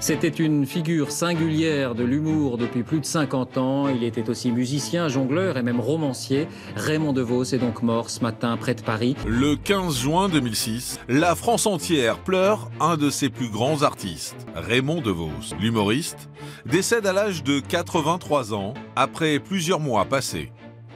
C'était une figure singulière de l'humour depuis plus de 50 ans. Il était aussi musicien, jongleur et même romancier. Raymond DeVos est donc mort ce matin près de Paris. Le 15 juin 2006, la France entière pleure un de ses plus grands artistes, Raymond DeVos. L'humoriste décède à l'âge de 83 ans après plusieurs mois passés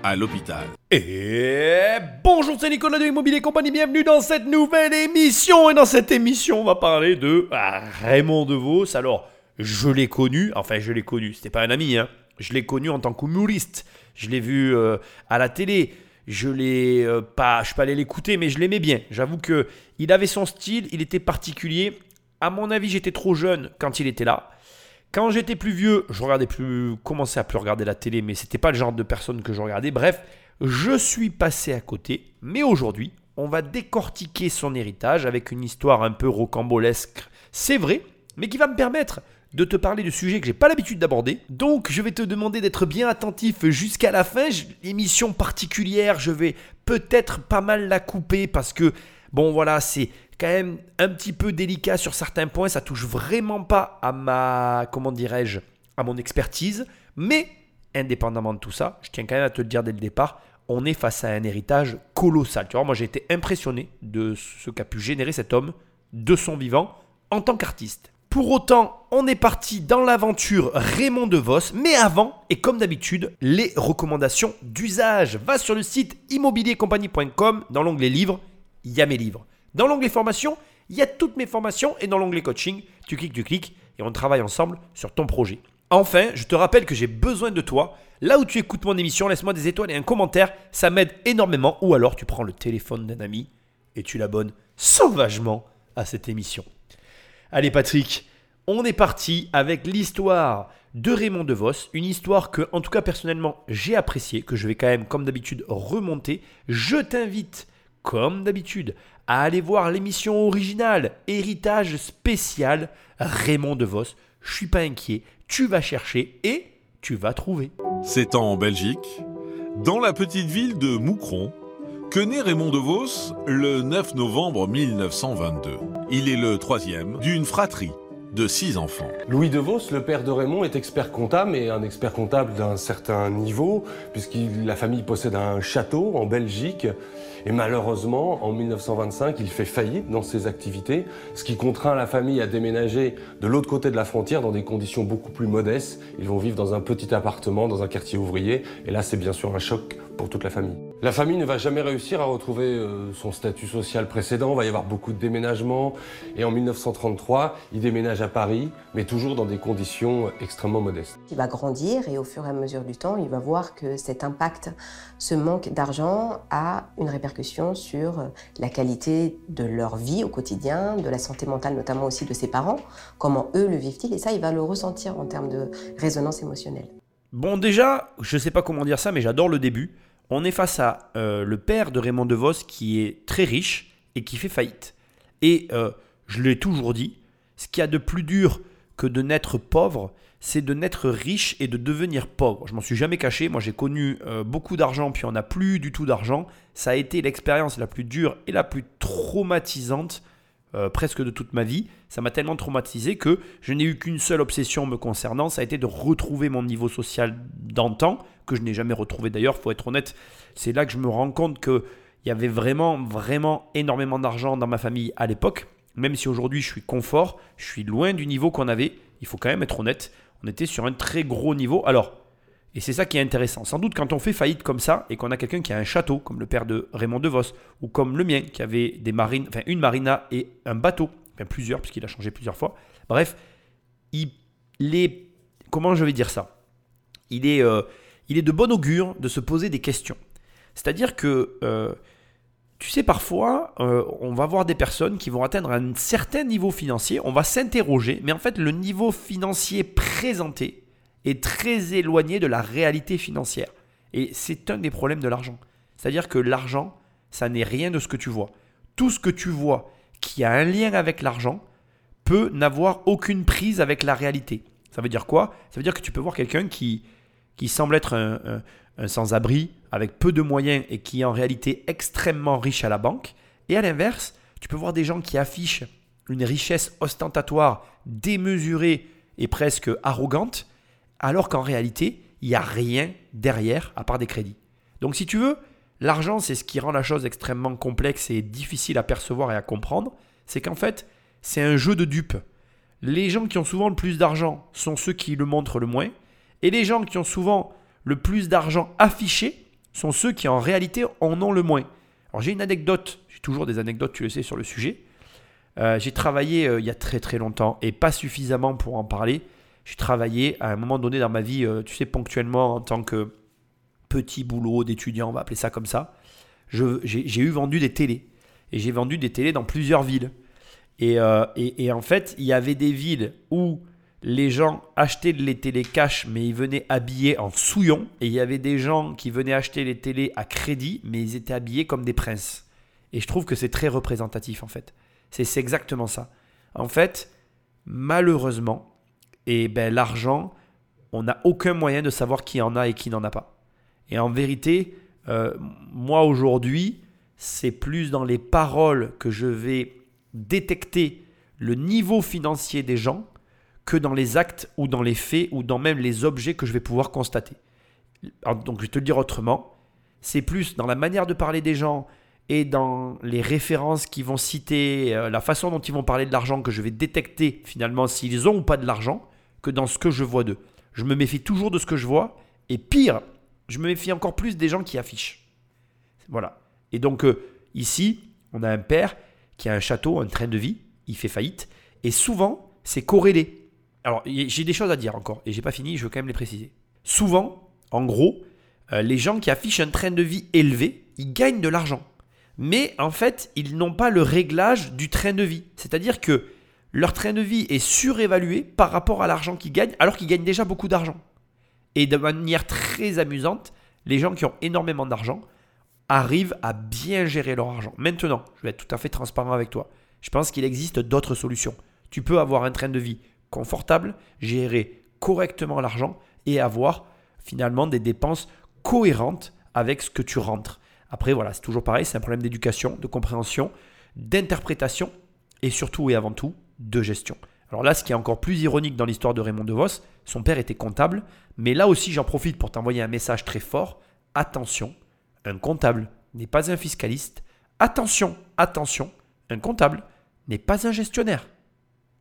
à l'hôpital. Et bonjour, c'est Nicolas de Immobilier Compagnie, bienvenue dans cette nouvelle émission. Et dans cette émission, on va parler de ah, Raymond DeVos. Alors, je l'ai connu, enfin je l'ai connu, c'était pas un ami, hein. je l'ai connu en tant qu'humoriste. Je l'ai vu euh, à la télé, je l'ai euh, pas, je suis pas allé l'écouter, mais je l'aimais bien. J'avoue que il avait son style, il était particulier. À mon avis, j'étais trop jeune quand il était là. Quand j'étais plus vieux, je regardais plus, commençais à plus regarder la télé, mais c'était pas le genre de personne que je regardais. Bref, je suis passé à côté. Mais aujourd'hui, on va décortiquer son héritage avec une histoire un peu rocambolesque, c'est vrai, mais qui va me permettre de te parler de sujets que j'ai pas l'habitude d'aborder. Donc, je vais te demander d'être bien attentif jusqu'à la fin. Émission particulière, je vais peut-être pas mal la couper parce que, bon, voilà, c'est quand même un petit peu délicat sur certains points. Ça touche vraiment pas à ma, comment dirais-je, à mon expertise. Mais indépendamment de tout ça, je tiens quand même à te le dire dès le départ, on est face à un héritage colossal. Tu vois, moi j'ai été impressionné de ce qu'a pu générer cet homme de son vivant en tant qu'artiste. Pour autant, on est parti dans l'aventure Raymond DeVos, mais avant, et comme d'habitude, les recommandations d'usage. Va sur le site immobiliercompagnie.com, dans l'onglet livres, il y a mes livres. Dans l'onglet formation, il y a toutes mes formations et dans l'onglet coaching, tu cliques, tu cliques et on travaille ensemble sur ton projet. Enfin, je te rappelle que j'ai besoin de toi. Là où tu écoutes mon émission, laisse-moi des étoiles et un commentaire, ça m'aide énormément. Ou alors tu prends le téléphone d'un ami et tu l'abonnes sauvagement à cette émission. Allez Patrick, on est parti avec l'histoire de Raymond DeVos, une histoire que, en tout cas personnellement, j'ai appréciée, que je vais quand même, comme d'habitude, remonter. Je t'invite, comme d'habitude, à aller voir l'émission originale, Héritage spécial, Raymond DeVos. Je suis pas inquiet, tu vas chercher et tu vas trouver. C'est en Belgique, dans la petite ville de Moucron, que naît Raymond DeVos le 9 novembre 1922. Il est le troisième d'une fratrie de six enfants. Louis DeVos, le père de Raymond, est expert comptable, mais un expert comptable d'un certain niveau, puisque la famille possède un château en Belgique. Et malheureusement, en 1925, il fait faillite dans ses activités, ce qui contraint la famille à déménager de l'autre côté de la frontière dans des conditions beaucoup plus modestes. Ils vont vivre dans un petit appartement, dans un quartier ouvrier, et là c'est bien sûr un choc pour toute la famille. La famille ne va jamais réussir à retrouver euh, son statut social précédent, il va y avoir beaucoup de déménagements, et en 1933, il déménage à Paris, mais toujours dans des conditions extrêmement modestes. Il va grandir et au fur et à mesure du temps, il va voir que cet impact, ce manque d'argent a une répercussion sur la qualité de leur vie au quotidien, de la santé mentale notamment aussi de ses parents, comment eux le vivent-ils, et ça, il va le ressentir en termes de résonance émotionnelle. Bon, déjà, je ne sais pas comment dire ça, mais j'adore le début. On est face à euh, le père de Raymond DeVos qui est très riche et qui fait faillite. Et euh, je l'ai toujours dit, ce qu'il y a de plus dur que de naître pauvre, c'est de naître riche et de devenir pauvre. Je m'en suis jamais caché. Moi, j'ai connu euh, beaucoup d'argent, puis on n'a plus du tout d'argent. Ça a été l'expérience la plus dure et la plus traumatisante euh, presque de toute ma vie. Ça m'a tellement traumatisé que je n'ai eu qu'une seule obsession me concernant. Ça a été de retrouver mon niveau social d'antan, que je n'ai jamais retrouvé d'ailleurs, faut être honnête. C'est là que je me rends compte qu'il y avait vraiment, vraiment énormément d'argent dans ma famille à l'époque. Même si aujourd'hui je suis confort, je suis loin du niveau qu'on avait. Il faut quand même être honnête. On était sur un très gros niveau. Alors, et c'est ça qui est intéressant. Sans doute quand on fait faillite comme ça et qu'on a quelqu'un qui a un château, comme le père de Raymond DeVos, ou comme le mien, qui avait des marines, enfin une marina et un bateau, plusieurs, puisqu'il a changé plusieurs fois. Bref, il, est. Comment je vais dire ça? Il est, euh, il est de bon augure de se poser des questions. C'est-à-dire que. Euh, tu sais, parfois, euh, on va voir des personnes qui vont atteindre un certain niveau financier, on va s'interroger, mais en fait, le niveau financier présenté est très éloigné de la réalité financière. Et c'est un des problèmes de l'argent. C'est-à-dire que l'argent, ça n'est rien de ce que tu vois. Tout ce que tu vois qui a un lien avec l'argent peut n'avoir aucune prise avec la réalité. Ça veut dire quoi? Ça veut dire que tu peux voir quelqu'un qui, qui semble être un, un sans-abri avec peu de moyens et qui est en réalité extrêmement riche à la banque. Et à l'inverse, tu peux voir des gens qui affichent une richesse ostentatoire, démesurée et presque arrogante, alors qu'en réalité, il n'y a rien derrière à part des crédits. Donc si tu veux, l'argent, c'est ce qui rend la chose extrêmement complexe et difficile à percevoir et à comprendre, c'est qu'en fait, c'est un jeu de dupes. Les gens qui ont souvent le plus d'argent sont ceux qui le montrent le moins, et les gens qui ont souvent le plus d'argent affiché sont ceux qui en réalité en ont le moins. Alors j'ai une anecdote, j'ai toujours des anecdotes, tu le sais, sur le sujet. Euh, j'ai travaillé euh, il y a très très longtemps et pas suffisamment pour en parler. J'ai travaillé à un moment donné dans ma vie, euh, tu sais, ponctuellement en tant que petit boulot d'étudiant, on va appeler ça comme ça. J'ai eu vendu des télés. Et j'ai vendu des télés dans plusieurs villes. Et, et, et, en fait, il y avait des villes où les gens achetaient les télés cash, mais ils venaient habillés en souillon. Et il y avait des gens qui venaient acheter les télés à crédit, mais ils étaient habillés comme des princes. Et je trouve que c'est très représentatif en fait. C'est exactement ça. En fait, malheureusement, et ben, l'argent, on n'a aucun moyen de savoir qui en a et qui n'en a pas. Et en vérité, euh, moi aujourd'hui, c'est plus dans les paroles que je vais détecter le niveau financier des gens que dans les actes ou dans les faits ou dans même les objets que je vais pouvoir constater. Donc je vais te le dire autrement, c'est plus dans la manière de parler des gens, et dans les références qu'ils vont citer, euh, la façon dont ils vont parler de l'argent, que je vais détecter finalement s'ils ont ou pas de l'argent, que dans ce que je vois d'eux. Je me méfie toujours de ce que je vois, et pire, je me méfie encore plus des gens qui affichent. Voilà. Et donc euh, ici, on a un père qui a un château, un train de vie, il fait faillite, et souvent, c'est corrélé. Alors, j'ai des choses à dire encore, et j'ai pas fini, je veux quand même les préciser. Souvent, en gros, euh, les gens qui affichent un train de vie élevé, ils gagnent de l'argent mais en fait, ils n'ont pas le réglage du train de vie. C'est-à-dire que leur train de vie est surévalué par rapport à l'argent qu'ils gagnent, alors qu'ils gagnent déjà beaucoup d'argent. Et de manière très amusante, les gens qui ont énormément d'argent arrivent à bien gérer leur argent. Maintenant, je vais être tout à fait transparent avec toi. Je pense qu'il existe d'autres solutions. Tu peux avoir un train de vie confortable, gérer correctement l'argent et avoir finalement des dépenses cohérentes avec ce que tu rentres. Après, voilà, c'est toujours pareil, c'est un problème d'éducation, de compréhension, d'interprétation et surtout et avant tout de gestion. Alors là, ce qui est encore plus ironique dans l'histoire de Raymond DeVos, son père était comptable, mais là aussi j'en profite pour t'envoyer un message très fort. Attention, un comptable n'est pas un fiscaliste. Attention, attention, un comptable n'est pas un gestionnaire.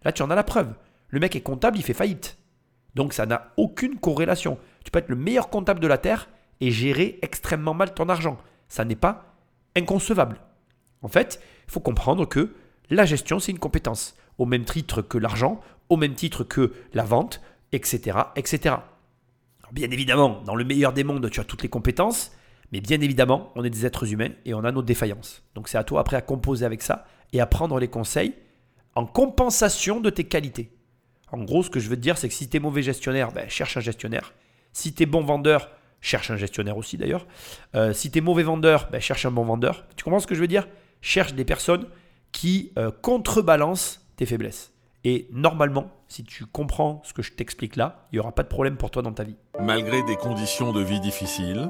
Là, tu en as la preuve. Le mec est comptable, il fait faillite. Donc ça n'a aucune corrélation. Tu peux être le meilleur comptable de la Terre et gérer extrêmement mal ton argent ça n'est pas inconcevable. En fait, il faut comprendre que la gestion, c'est une compétence, au même titre que l'argent, au même titre que la vente, etc. etc. bien évidemment, dans le meilleur des mondes, tu as toutes les compétences, mais bien évidemment, on est des êtres humains et on a nos défaillances. Donc c'est à toi après à composer avec ça et à prendre les conseils en compensation de tes qualités. En gros, ce que je veux te dire, c'est que si tu es mauvais gestionnaire, ben, cherche un gestionnaire. Si tu es bon vendeur, Cherche un gestionnaire aussi d'ailleurs. Euh, si tu es mauvais vendeur, ben, cherche un bon vendeur. Tu comprends ce que je veux dire? Cherche des personnes qui euh, contrebalancent tes faiblesses. Et normalement, si tu comprends ce que je t'explique là, il n'y aura pas de problème pour toi dans ta vie. Malgré des conditions de vie difficiles,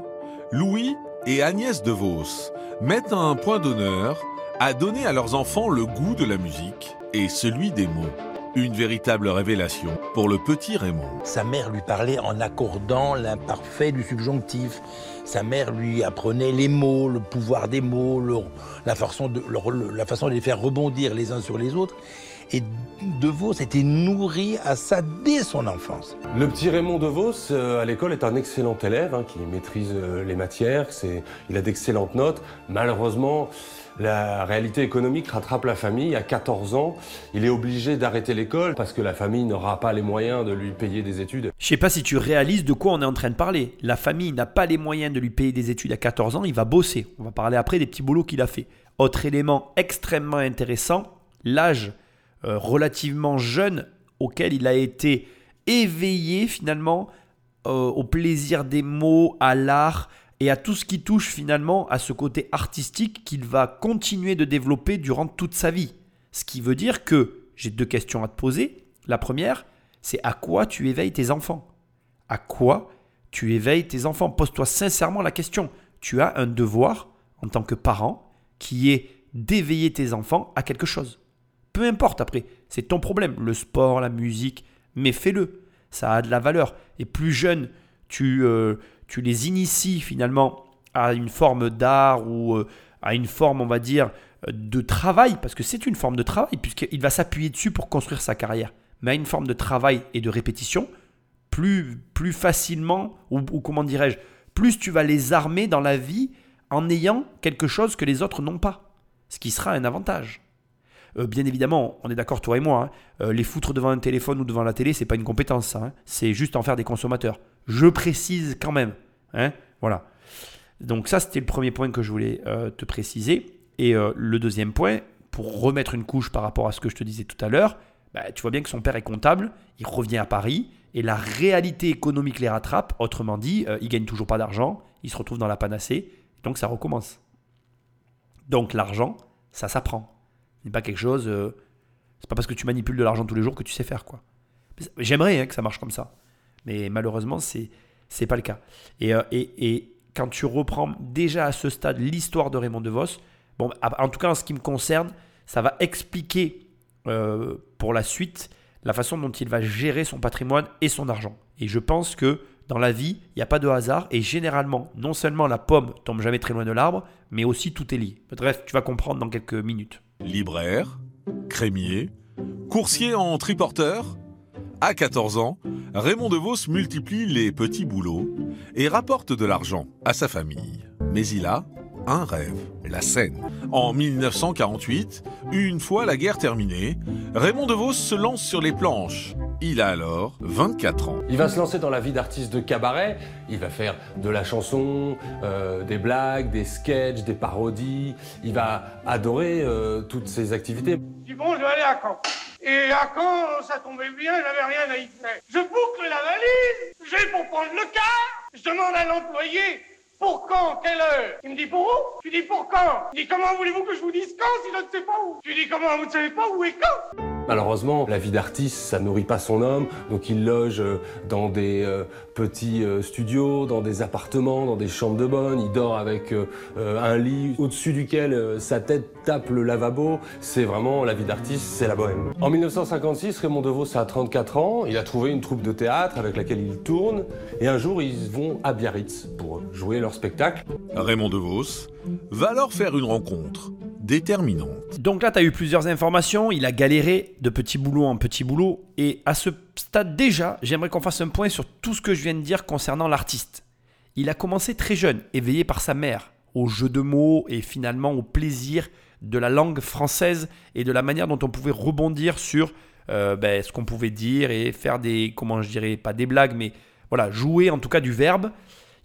Louis et Agnès De Vos mettent un point d'honneur à donner à leurs enfants le goût de la musique et celui des mots. Une véritable révélation pour le petit Raymond. Sa mère lui parlait en accordant l'imparfait du subjonctif. Sa mère lui apprenait les mots, le pouvoir des mots, la, façon de, la façon de les faire rebondir les uns sur les autres. Et De Vos était nourri à ça dès son enfance. Le petit Raymond De Vos, euh, à l'école, est un excellent élève hein, qui maîtrise euh, les matières, il a d'excellentes notes. Malheureusement, la réalité économique rattrape la famille. À 14 ans, il est obligé d'arrêter l'école parce que la famille n'aura pas les moyens de lui payer des études. Je sais pas si tu réalises de quoi on est en train de parler. La famille n'a pas les moyens de lui payer des études à 14 ans, il va bosser. On va parler après des petits boulots qu'il a fait. Autre élément extrêmement intéressant, l'âge relativement jeune auquel il a été éveillé finalement euh, au plaisir des mots, à l'art, et à tout ce qui touche finalement à ce côté artistique qu'il va continuer de développer durant toute sa vie. Ce qui veut dire que j'ai deux questions à te poser. La première, c'est à quoi tu éveilles tes enfants? À quoi tu éveilles tes enfants? Pose-toi sincèrement la question. Tu as un devoir en tant que parent qui est d'éveiller tes enfants à quelque chose. Peu importe après, c'est ton problème. Le sport, la musique, mais fais-le. Ça a de la valeur. Et plus jeune, tu, euh, tu les inities finalement à une forme d'art ou euh, à une forme, on va dire, de travail, parce que c'est une forme de travail, puisqu'il va s'appuyer dessus pour construire sa carrière, mais à une forme de travail et de répétition, plus, plus facilement, ou, ou comment dirais-je, plus tu vas les armer dans la vie en ayant quelque chose que les autres n'ont pas, ce qui sera un avantage. Euh, bien évidemment, on est d'accord toi et moi, hein, euh, les foutre devant un téléphone ou devant la télé, c'est pas une compétence, ça, hein. c'est juste en faire des consommateurs. Je précise quand même, hein, voilà. Donc ça, c'était le premier point que je voulais euh, te préciser. Et le deuxième point, pour remettre une couche par rapport à ce que je te disais tout à l'heure, bah, tu vois bien que son père est comptable, il revient à Paris, et la réalité économique les rattrape. Autrement dit, il gagne toujours pas d'argent, il se retrouve dans la panacée, donc ça recommence. Donc l'argent, ça s'apprend. N'est pas quelque chose. Euh, c'est pas parce que tu manipules de l'argent tous les jours que tu sais faire quoi. J'aimerais hein, que ça marche comme ça, mais malheureusement c'est c'est pas le cas. Et, euh, et, et, quand tu reprends déjà à ce stade l'histoire de Raymond DeVos, bon, en tout cas en ce qui me concerne, ça va expliquer euh, pour la suite la façon dont il va gérer son patrimoine et son argent. Et je pense que dans la vie, il n'y a pas de hasard et généralement, non seulement la pomme tombe jamais très loin de l'arbre, mais aussi tout est lié. Bref, tu vas comprendre dans quelques minutes. Libraire, crémier, coursier en triporteur. À 14 ans, Raymond DeVos multiplie les petits boulots et rapporte de l'argent à sa famille. Mais il a un rêve, la scène. En 1948, une fois la guerre terminée, Raymond DeVos se lance sur les planches. Il a alors 24 ans. Il va se lancer dans la vie d'artiste de cabaret. Il va faire de la chanson, euh, des blagues, des sketchs, des parodies. Il va adorer euh, toutes ces activités. Du bon, je vais aller à Caen. Et à Caen, ça tombait bien, j'avais rien à y faire. Je boucle la valise, j'ai pour prendre le car, je demande à l'employé pour quand Quelle heure Il me dit pour où? Tu dis pour quand? Il dit comment voulez-vous que je vous dise quand si je ne sais pas où? Tu dis comment vous ne savez pas où et quand? Malheureusement, la vie d'artiste, ça nourrit pas son homme, donc il loge euh, dans des euh, petits euh, studios, dans des appartements, dans des chambres de bonne, il dort avec un lit au-dessus duquel sa tête tape le lavabo. C'est vraiment la vie d'artiste, c'est la bohème. En 1956, Raymond DeVos a 34 ans, il a trouvé une troupe de théâtre avec laquelle il tourne, et un jour ils vont à Biarritz pour jouer leur spectacle. Raymond DeVos va alors faire une rencontre déterminante. Donc là, tu as eu plusieurs informations. Il a galéré de petit boulot en petit boulot. Et à ce stade déjà, j'aimerais qu'on fasse un point sur tout ce que je viens de dire concernant l'artiste. Il a commencé très jeune, éveillé par sa mère, au jeu de mots et finalement au plaisir de la langue française et de la manière dont on pouvait rebondir sur euh, ben, ce qu'on pouvait dire et faire des, comment je dirais, pas des blagues, mais voilà, jouer en tout cas du verbe.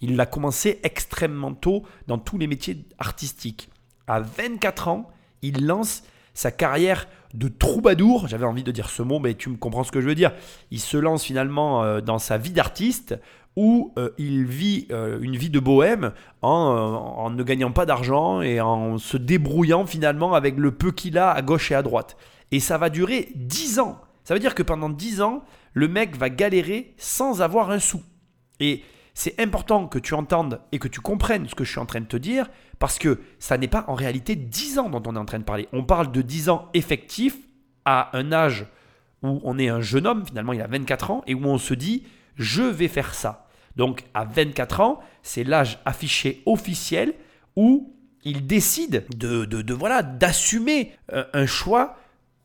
Il l'a commencé extrêmement tôt dans tous les métiers artistiques à 24 ans, il lance sa carrière de troubadour. J'avais envie de dire ce mot, mais tu me comprends ce que je veux dire. Il se lance finalement euh, dans sa vie d'artiste où euh, il vit euh, une vie de bohème en, ne gagnant pas d'argent et en se débrouillant finalement avec le peu qu'il a à gauche et à droite. Et ça va durer 10 ans. Ça veut dire que pendant 10 ans, le mec va galérer sans avoir un sou. Et c'est important que tu entendes et que tu comprennes ce que je suis en train de te dire, parce que ça n'est pas en réalité 10 ans dont on est en train de parler. On parle de 10 ans effectifs à un âge où on est un jeune homme, finalement il a 24 ans, et où on se dit, je vais faire ça. Donc à 24 ans, c'est l'âge affiché officiel où il décide de, de voilà d'assumer euh, un choix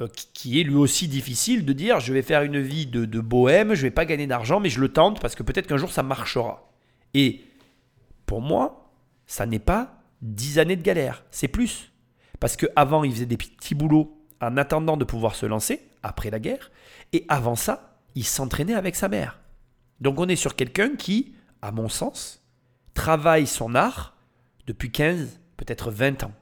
qui est lui aussi difficile de dire je vais faire une vie de, bohème, je vais pas gagner d'argent, mais je le tente parce que peut-être qu'un jour ça marchera. Et pour moi, ça n'est pas 10 années de galère, c'est plus. Parce qu'avant, il faisait des petits boulots en attendant de pouvoir se lancer, après la guerre, et avant ça, il s'entraînait avec sa mère. Donc on est sur quelqu'un qui, à mon sens, travaille son art depuis 15, peut-être 20 ans.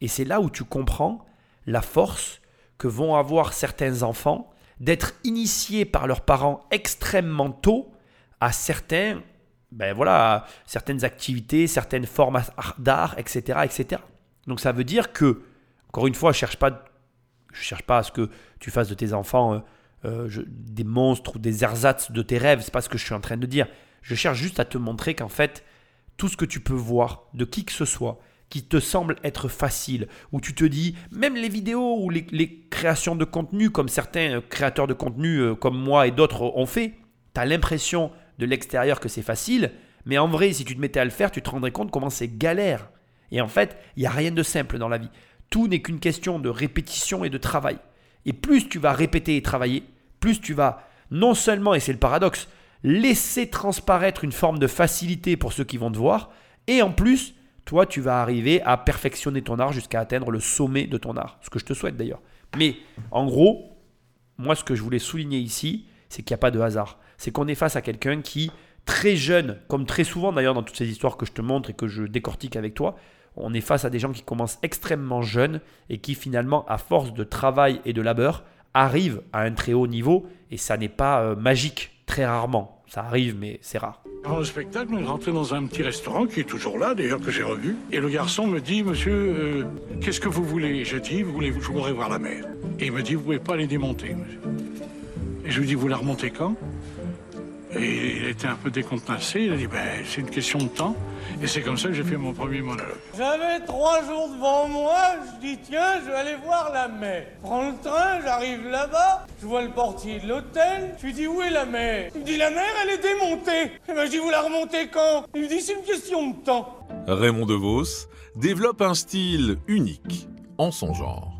Et c'est là où tu comprends la force que vont avoir certains enfants d'être initiés par leurs parents extrêmement tôt à certains, ben voilà, certaines activités, certaines formes d'art, etc., etc. Donc ça veut dire que, encore une fois, je cherche pas, je cherche pas à ce que tu fasses de tes enfants euh, euh, des monstres ou des ersatz de tes rêves. C'est pas ce que je suis en train de dire. Je cherche juste à te montrer qu'en fait, tout ce que tu peux voir de qui que ce soit qui te semblent être faciles, où tu te dis, même les vidéos ou les, les créations de contenu, comme certains créateurs de contenu euh, comme moi et d'autres ont fait, tu as l'impression de l'extérieur que c'est facile, mais en vrai, si tu te mettais à le faire, tu te rendrais compte comment c'est galère. Et en fait, il n'y a rien de simple dans la vie. Tout n'est qu'une question de répétition et de travail. Et plus tu vas répéter et travailler, plus tu vas non seulement, et c'est le paradoxe, laisser transparaître une forme de facilité pour ceux qui vont te voir, et en plus, toi, tu vas arriver à perfectionner ton art jusqu'à atteindre le sommet de ton art. Ce que je te souhaite d'ailleurs. Mais en gros, moi, ce que je voulais souligner ici, c'est qu'il n'y a pas de hasard. C'est qu'on est face à quelqu'un qui, très jeune, comme très souvent d'ailleurs dans toutes ces histoires que je te montre et que je décortique avec toi, on est face à des gens qui commencent extrêmement jeunes et qui finalement, à force de travail et de labeur, arrivent à un très haut niveau. Et ça n'est pas euh, magique, très rarement. Ça arrive, mais c'est rare. Avant le spectacle, on est dans un petit restaurant qui est toujours là, d'ailleurs, que j'ai revu. Et le garçon me dit, monsieur, euh, qu'est-ce que vous voulez? Je dis, vous voulez, je voudrais voir la mer. Et il me dit, vous pouvez pas les démonter, monsieur. Et je lui dis, vous la remontez quand? Et il était un peu décontenancé. Il a dit, ben, c'est une question de temps. Et c'est comme ça que j'ai fait mon premier monologue. J'avais trois jours devant moi, je dis tiens, je vais aller voir la mer. Je prends le train, j'arrive là-bas, je vois le portier de l'hôtel, je lui dis où est la mer? Il me dit la mer elle est démontée. Et ben je dis vous la remontez quand? Il me dit c'est une question de temps. Raymond DeVos développe un style unique en son genre.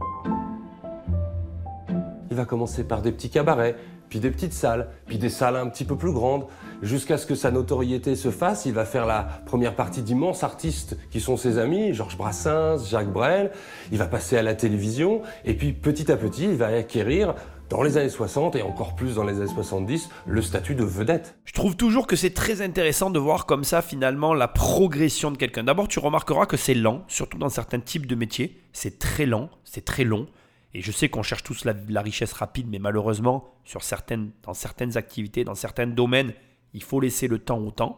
Il va commencer par des petits cabarets, puis des petites salles, puis des salles un petit peu plus grandes, jusqu'à ce que sa notoriété se fasse. Il va faire la première partie d'immenses artistes qui sont ses amis, Georges Brassens, Jacques Brel. Il va passer à la télévision, et puis petit à petit, il va acquérir dans les années 60 et encore plus dans les années 70, le statut de vedette. Je trouve toujours que c'est très intéressant de voir comme ça finalement la progression de quelqu'un. D'abord, tu remarqueras que c'est lent, surtout dans certains types de métiers. C'est très lent, c'est très long. Et je sais qu'on cherche tous la, la richesse rapide, mais malheureusement, dans certaines activités, dans certains domaines, il faut laisser le temps au temps.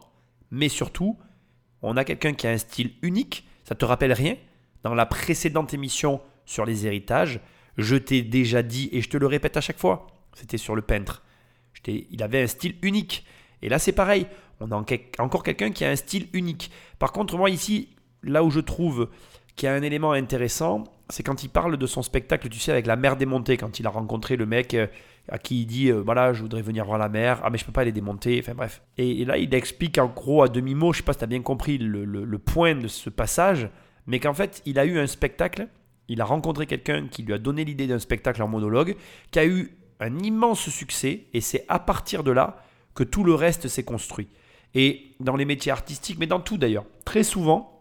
Mais surtout, on a quelqu'un qui a un style unique. Ça te rappelle rien? Dans la précédente émission sur les héritages, je t'ai déjà dit, et je te le répète à chaque fois, c'était sur le peintre. Il avait un style unique. Et là, c'est pareil. On a encore quelqu'un qui a un style unique. Par contre, moi, ici, là où je trouve qu'il y a un élément intéressant, c'est quand il parle de son spectacle, tu sais, avec la mer démontée, quand il a rencontré le mec euh, à qui il dit, euh, voilà, je voudrais venir voir la mer, ah mais je peux pas les démonter, enfin bref. Et, là, il explique en gros à demi-mot, je sais pas si tu as bien compris le- le point de ce passage, mais qu'en fait, il a eu un spectacle, il a rencontré quelqu'un qui lui a donné l'idée d'un spectacle en monologue, qui a eu un immense succès, et c'est à partir de là que tout le reste s'est construit. Et dans les métiers artistiques, mais dans tout d'ailleurs, très souvent,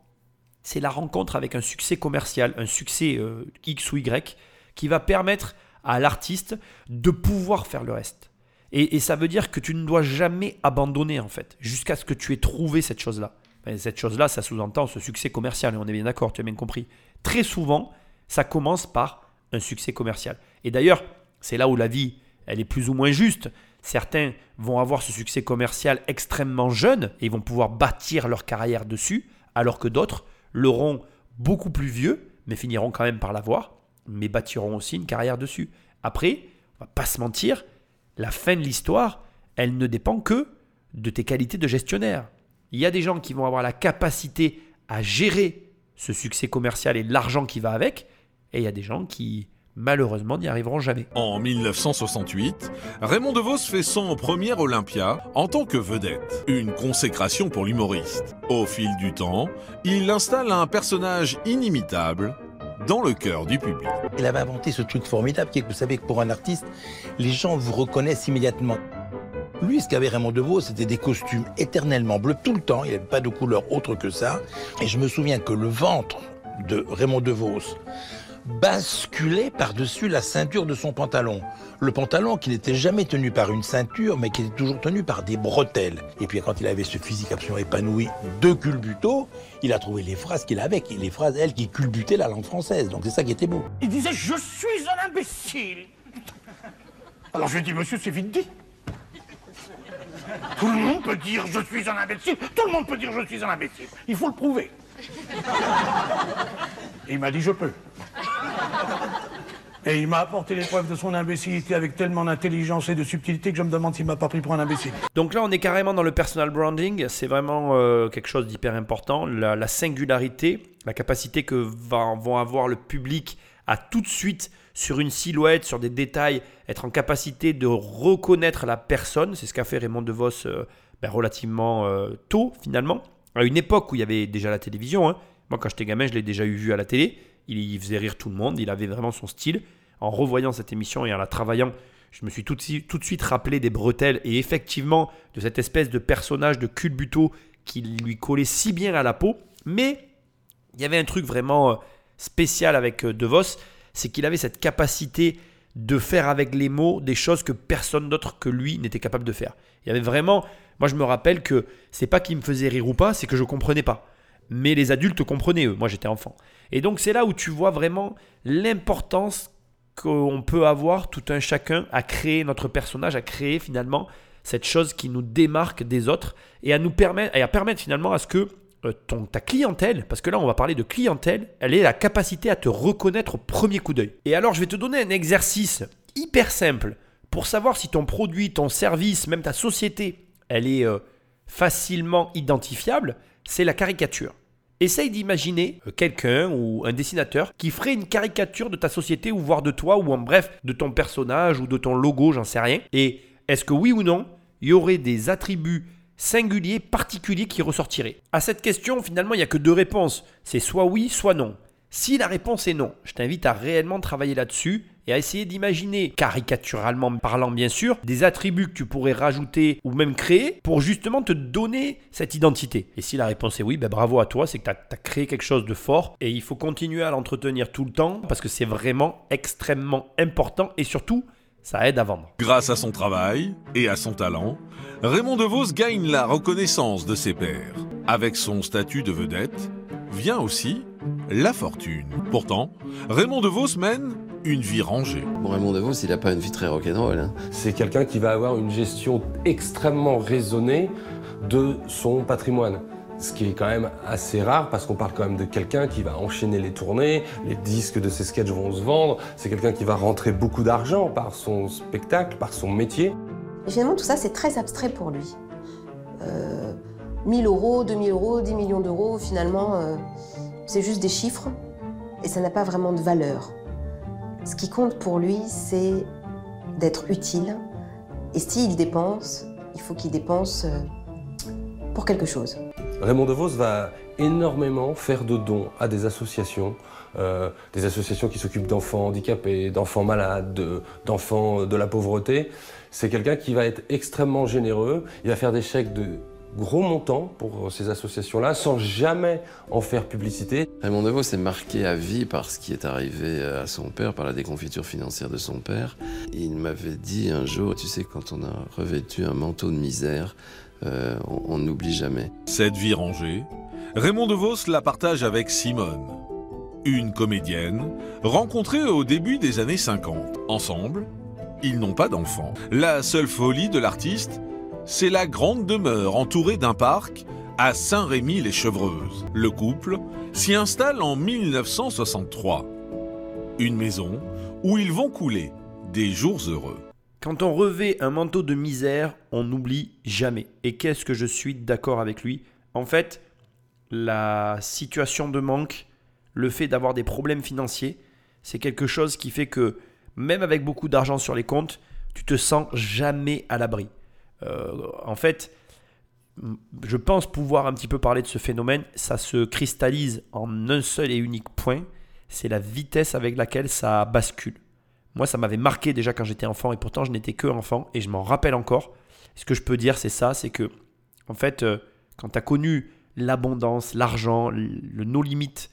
c'est la rencontre avec un succès commercial, un succès euh, X ou Y, qui va permettre à l'artiste de pouvoir faire le reste. Et, et ça veut dire que tu ne dois jamais abandonner, en fait, jusqu'à ce que tu aies trouvé cette chose-là. Ben, cette chose-là, ça sous-entend ce succès commercial, et on est bien d'accord, tu as bien compris. Très souvent, ça commence par un succès commercial. Et d'ailleurs, c'est là où la vie, elle est plus ou moins juste. Certains vont avoir ce succès commercial extrêmement jeune et vont pouvoir bâtir leur carrière dessus, alors que d'autres l'auront beaucoup plus vieux, mais finiront quand même par l'avoir, mais bâtiront aussi une carrière dessus. Après, on va pas se mentir, la fin de l'histoire, elle ne dépend que de tes qualités de gestionnaire. Il y a des gens qui vont avoir la capacité à gérer ce succès commercial et l'argent qui va avec, et il y a des gens qui, malheureusement, n'y arriveront jamais. En 1968, Raymond DeVos fait son premier Olympia en tant que vedette, une consécration pour l'humoriste. Au fil du temps, il installe un personnage inimitable dans le cœur du public. Il avait inventé ce truc formidable qui est que vous savez que pour un artiste, les gens vous reconnaissent immédiatement. Lui, ce qu'avait Raymond DeVos, c'était des costumes éternellement bleus tout le temps. Il n'avait pas de couleur autre que ça. Et je me souviens que le ventre de Raymond DeVos basculait par-dessus la ceinture de son pantalon. Le pantalon qui n'était jamais tenu par une ceinture, mais qui était toujours tenu par des bretelles. Et puis quand il avait ce physique absolument épanoui de culbuto, il a trouvé les phrases qu'il avait, les phrases, elles, qui culbutaient la langue française. Donc c'est ça qui était beau. Il disait je suis un imbécile. Alors je lui ai dit monsieur c'est vite dit. Tout le monde peut dire je suis un imbécile. Tout le monde peut dire je suis un imbécile. Il faut le prouver. Il m'a dit je peux. Et il m'a apporté les preuves de son imbécilité avec tellement d'intelligence et de subtilité que je me demande s'il m'a pas pris pour un imbécile. Donc là, on est carrément dans le personal branding. C'est vraiment euh, quelque chose d'hyper important. La, la singularité, la capacité que va, vont avoir le public à tout de suite sur une silhouette, sur des détails, être en capacité de reconnaître la personne. C'est ce qu'a fait Raymond DeVos euh, ben, relativement euh, tôt, finalement. À une époque où il y avait déjà la télévision. hein. Moi, quand j'étais gamin, je l'ai déjà eu vu à la télé. Il, faisait rire tout le monde. Il avait vraiment son style. En revoyant cette émission et en la travaillant, je me suis tout de, suite, tout de suite rappelé des bretelles et effectivement de cette espèce de personnage de culbuto qui lui collait si bien à la peau. Mais il y avait un truc vraiment euh, spécial avec euh, De Vos, c'est qu'il avait cette capacité de faire avec les mots des choses que personne d'autre que lui n'était capable de faire. Il y avait vraiment, moi je me rappelle que c'est pas qu'il me faisait rire ou pas, c'est que je comprenais pas. Mais les adultes comprenaient eux, moi j'étais enfant. Et donc c'est là où tu vois vraiment l'importance qu'on peut avoir tout un chacun à créer notre personnage, à créer finalement cette chose qui nous démarque des autres et à nous permettre, et à permettre finalement à ce que euh, ton, ta clientèle, parce que là on va parler de clientèle, elle ait la capacité à te reconnaître au premier coup d'œil. Et alors je vais te donner un exercice hyper simple pour savoir si ton produit, ton service, même ta société, elle est euh, facilement identifiable, c'est la caricature. Essaye d'imaginer euh, quelqu'un ou un dessinateur qui ferait une caricature de ta société ou voire de toi ou en bref de ton personnage ou de ton logo, j'en sais rien. Et est-ce que oui ou non, il y aurait des attributs singuliers, particuliers qui ressortiraient? À cette question, finalement, il n'y a que deux réponses. C'est soit oui, soit non. Si la réponse est non, je t'invite à réellement travailler là-dessus et à essayer d'imaginer, caricaturalement parlant bien sûr, des attributs que tu pourrais rajouter ou même créer pour justement te donner cette identité. Et si la réponse est oui, ben bravo à toi, c'est que tu as, créé quelque chose de fort et il faut continuer à l'entretenir tout le temps parce que c'est vraiment extrêmement important et surtout, ça aide à vendre. Grâce à son travail et à son talent, Raymond DeVos gagne la reconnaissance de ses pairs. Avec son statut de vedette, vient aussi la fortune. Pourtant, Raymond DeVos mène une vie rangée. Bon, Raymond DeVos, il n'a pas une vie très rock'n'roll. Hein. C'est quelqu'un qui va avoir une gestion extrêmement raisonnée de son patrimoine. Ce qui est quand même assez rare parce qu'on parle quand même de quelqu'un qui va enchaîner les tournées, les disques de ses sketchs vont se vendre, c'est quelqu'un qui va rentrer beaucoup d'argent par son spectacle, par son métier. Et finalement, tout ça, c'est très abstrait pour lui. Euh, 1000 euros, 2000 euros, 10 millions d'euros, finalement, euh, c'est juste des chiffres et ça n'a pas vraiment de valeur. Ce qui compte pour lui, c'est d'être utile. Et s'il dépense, il faut qu'il dépense euh, pour quelque chose. Raymond DeVos va énormément faire de dons à des associations, euh, des associations qui s'occupent d'enfants handicapés, d'enfants malades, de- d'enfants de la pauvreté. C'est quelqu'un qui va être extrêmement généreux. Il va faire des chèques de gros montants pour ces associations-là, sans jamais en faire publicité. Raymond DeVos est marqué à vie par ce qui est arrivé à son père, par la déconfiture financière de son père. Il m'avait dit un jour, tu sais, quand on a revêtu un manteau de misère, euh, on on n'oublie jamais. Cette vie rangée, Raymond DeVos la partage avec Simone, une comédienne rencontrée au début des années 50. Ensemble, ils n'ont pas d'enfants. La seule folie de l'artiste, c'est la grande demeure entourée d'un parc à Saint-Rémy-les-Chevreuses. Le couple s'y installe en 1963. Une maison où ils vont couler des jours heureux. Quand on revêt un manteau de misère, on n'oublie jamais. Et qu'est-ce que je suis d'accord avec lui? En fait, la situation de manque, le fait d'avoir des problèmes financiers, c'est quelque chose qui fait que même avec beaucoup d'argent sur les comptes, tu te sens jamais à l'abri. Euh, en fait, je pense pouvoir un petit peu parler de ce phénomène. Ça se cristallise en un seul et unique point, c'est la vitesse avec laquelle ça bascule. Moi, ça m'avait marqué déjà quand j'étais enfant et pourtant je n'étais que enfant et je m'en rappelle encore. Ce que je peux dire, c'est ça, c'est que, en fait, euh, quand tu as connu l'abondance, l'argent, le no limite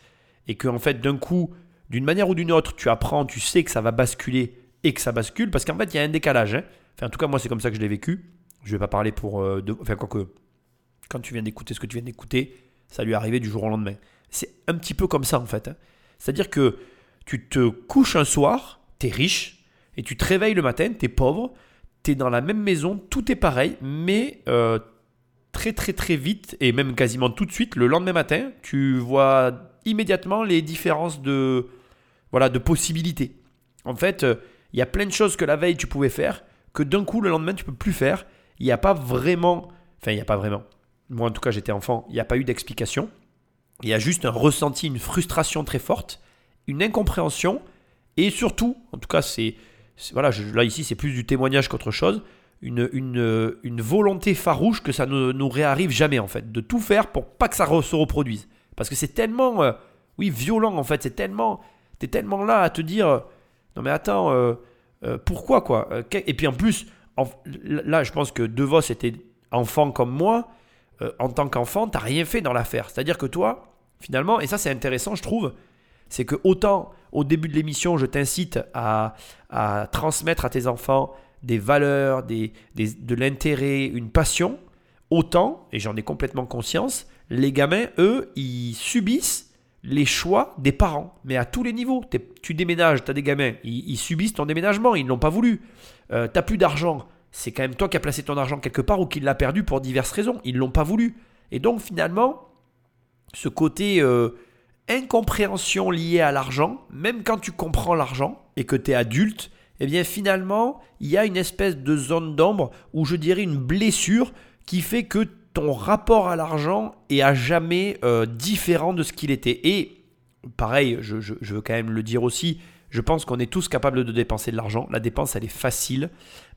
et que, en fait, d'un coup, d'une manière ou d'une autre, tu apprends, tu sais que ça va basculer et que ça bascule parce qu'en fait, il y a un décalage. hein. Enfin, en tout cas, moi, c'est comme ça que je l'ai vécu. Je vais pas parler pour. euh, de... Enfin, quoique, quand tu viens d'écouter ce que tu viens d'écouter, ça lui est arrivé du jour au lendemain. C'est un petit peu comme ça, en fait. hein. C'est-à-dire que tu te couches un soir, t'es riche, et tu te réveilles le matin, t'es pauvre, t'es dans la même maison, tout est pareil, mais euh, très très très vite, et même quasiment tout de suite, le lendemain matin, tu vois immédiatement les différences de, voilà, de possibilités. En fait, euh, il y a plein de choses que la veille tu pouvais faire, que d'un coup le lendemain tu peux plus faire. Il n'y a pas vraiment, enfin il n'y a pas vraiment. Moi en tout cas j'étais enfant, il n'y a pas eu d'explication. Il y a juste un ressenti, une frustration très forte, une incompréhension et surtout, en tout cas c'est, voilà, là ici c'est plus du témoignage qu'autre chose, une, une, une volonté farouche que ça ne nous réarrive jamais en fait, de tout faire pour pas que ça se reproduise. Parce que c'est tellement, euh, oui, violent en fait, c'est tellement, t'es tellement là à te dire, euh, non mais attends, euh, pourquoi quoi Et puis en plus, là je pense que De Vos était enfant comme moi, euh, en tant qu'enfant, t'as rien fait dans l'affaire. C'est-à-dire que toi, finalement, et ça c'est intéressant je trouve, c'est que autant au début de l'émission je t'incite à, transmettre à tes enfants des valeurs, de l'intérêt, une passion, autant, et j'en ai complètement conscience, les gamins, eux, ils subissent les choix des parents, mais à tous les niveaux. Tu déménages, tu as des gamins, ils, ils subissent ton déménagement, ils ne l'ont pas voulu. Euh, t'as plus d'argent, c'est quand même toi qui as placé ton argent quelque part ou qui l'a perdu pour diverses raisons, ils ne l'ont pas voulu. Et donc finalement, ce côté euh, incompréhension liée à l'argent, même quand tu comprends l'argent et que tu es adulte, eh bien finalement, il y a une espèce de zone d'ombre ou je dirais une blessure qui fait que ton rapport à l'argent est à jamais euh, différent de ce qu'il était. Et pareil, je, veux quand même le dire aussi, je pense qu'on est tous capables de dépenser de l'argent. La dépense, elle est facile,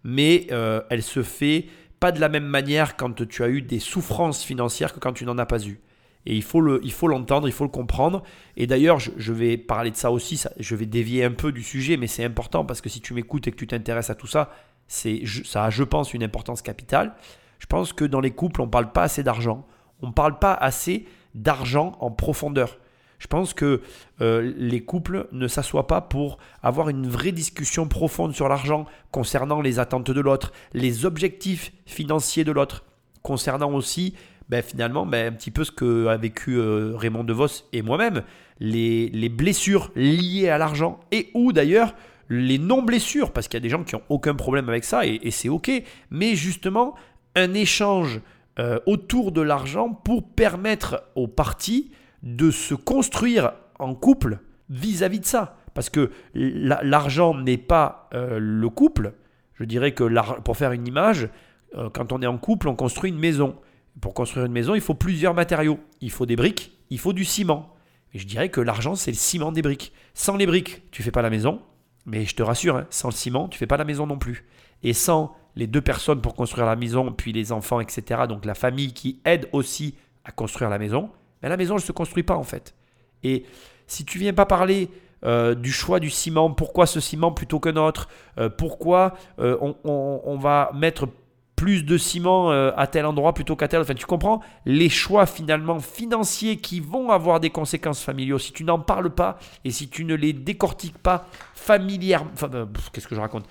mais euh, elle se fait pas de la même manière quand tu as eu des souffrances financières que quand tu n'en as pas eu. Et il faut le, il l'entendre, il faut le comprendre. Et d'ailleurs, je, vais parler de ça aussi. je vais dévier un peu du sujet, mais c'est important parce que si tu m'écoutes et que tu t'intéresses à tout ça, ça a, je pense, une importance capitale. Je pense que dans les couples, on ne parle pas assez d'argent. On ne parle pas assez d'argent en profondeur. Je pense que euh, les couples ne s'assoient pas pour avoir une vraie discussion profonde sur l'argent concernant les attentes de l'autre, les objectifs financiers de l'autre, concernant aussi ben, finalement ben, un petit peu ce que a vécu euh, Raymond DeVos et moi-même, les, les blessures liées à l'argent et ou d'ailleurs les non-blessures, parce qu'il y a des gens qui n'ont aucun problème avec ça et, et c'est ok, mais justement un échange euh, autour de l'argent pour permettre aux parties de se construire en couple vis-à-vis de ça. Parce que la- l'argent n'est pas euh, le couple. Je dirais que pour faire une image, euh, quand on est en couple, on construit une maison. Pour construire une maison, il faut plusieurs matériaux. Il faut des briques, il faut du ciment. Et je dirais que l'argent, c'est le ciment des briques. Sans les briques, tu fais pas la maison. Mais je te rassure, hein, sans le ciment, tu fais pas la maison non plus. Et sans les deux personnes pour construire la maison, puis les enfants, etc., donc la famille qui aide aussi à construire la maison, ben la maison, elle ne se construit pas en fait. Et si tu viens pas parler euh, du choix du ciment, pourquoi ce ciment plutôt qu'un autre, euh, pourquoi euh, on, va mettre plus de ciment à tel endroit plutôt qu'à tel, enfin tu comprends? Les choix finalement financiers qui vont avoir des conséquences familiaux. Si tu n'en parles pas et si tu ne les décortiques pas familièrement, pff, qu'est-ce que je raconte,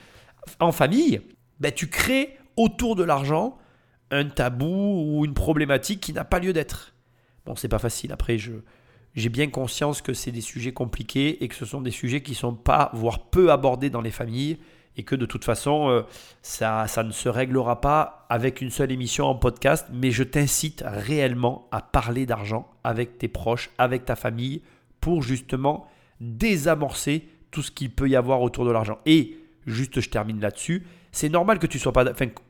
en famille, ben, tu crées autour de l'argent un tabou ou une problématique qui n'a pas lieu d'être. Bon, c'est pas facile. Après, je, j'ai bien conscience que c'est des sujets compliqués et que ce sont des sujets qui sont pas, voire peu abordés dans les familles et que de toute façon, euh, ça, ça ne se réglera pas avec une seule émission en podcast. Mais je t'incite réellement à parler d'argent avec tes proches, avec ta famille, pour justement désamorcer tout ce qu'il peut y avoir autour de l'argent. Et juste, je termine là-dessus. C'est normal que tu sois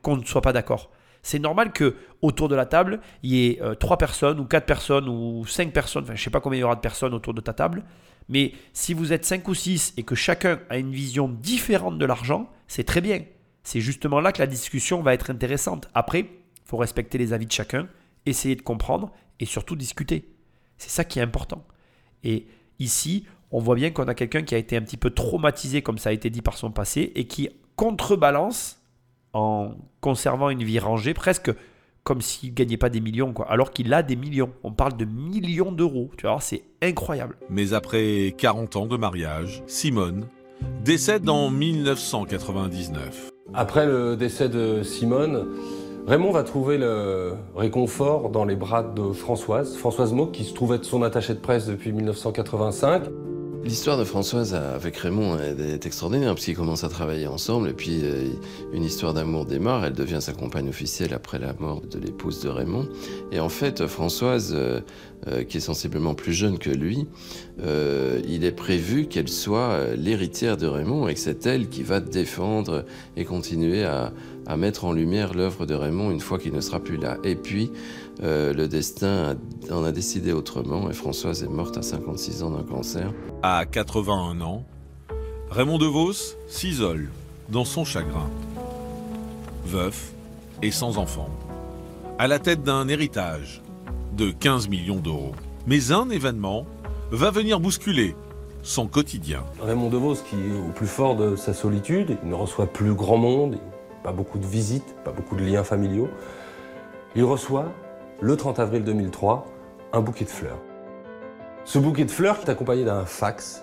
qu'on ne soit pas d'accord. C'est normal que autour de la table, il y ait euh, trois personnes ou quatre personnes ou cinq personnes, enfin je sais pas combien il y aura de personnes autour de ta table, mais si vous êtes cinq ou six et que chacun a une vision différente de l'argent, c'est très bien. C'est justement là que la discussion va être intéressante. Après, il faut respecter les avis de chacun, essayer de comprendre et surtout discuter. C'est ça qui est important. Et ici, on voit bien qu'on a quelqu'un qui a été un petit peu traumatisé, comme ça a été dit par son passé, et qui contrebalance en conservant une vie rangée, presque comme s'il ne gagnait pas des millions, quoi. alors qu'il a des millions. On parle de millions d'euros, tu vois, c'est incroyable. Mais après 40 ans de mariage, Simone décède en 1999. Après le décès de Simone, Raymond va trouver le réconfort dans les bras de Françoise, Françoise Mauk, qui se trouvait être son attachée de presse depuis 1985. L'histoire de Françoise avec Raymond est extraordinaire parce qu'ils commencent à travailler ensemble et puis euh, une histoire d'amour démarre. Elle devient sa compagne officielle après la mort de l'épouse de Raymond. Et en fait, Françoise, euh, euh, qui est sensiblement plus jeune que lui, il est prévu qu'elle soit l'héritière de Raymond et que c'est elle qui va défendre et continuer à, mettre en lumière l'œuvre de Raymond une fois qu'il ne sera plus là. Et puis, euh, le destin en a décidé autrement et Françoise est morte à 56 ans d'un cancer. À 81 ans, Raymond DeVos s'isole dans son chagrin. Veuf et sans enfant, à la tête d'un héritage de 15 millions d'euros. Mais un événement va venir bousculer son quotidien. Raymond DeVos, qui est au plus fort de sa solitude, il ne reçoit plus grand monde, pas beaucoup de visites, pas beaucoup de liens familiaux. Il reçoit le 30 avril 2003, un bouquet de fleurs. Ce bouquet de fleurs est accompagné d'un fax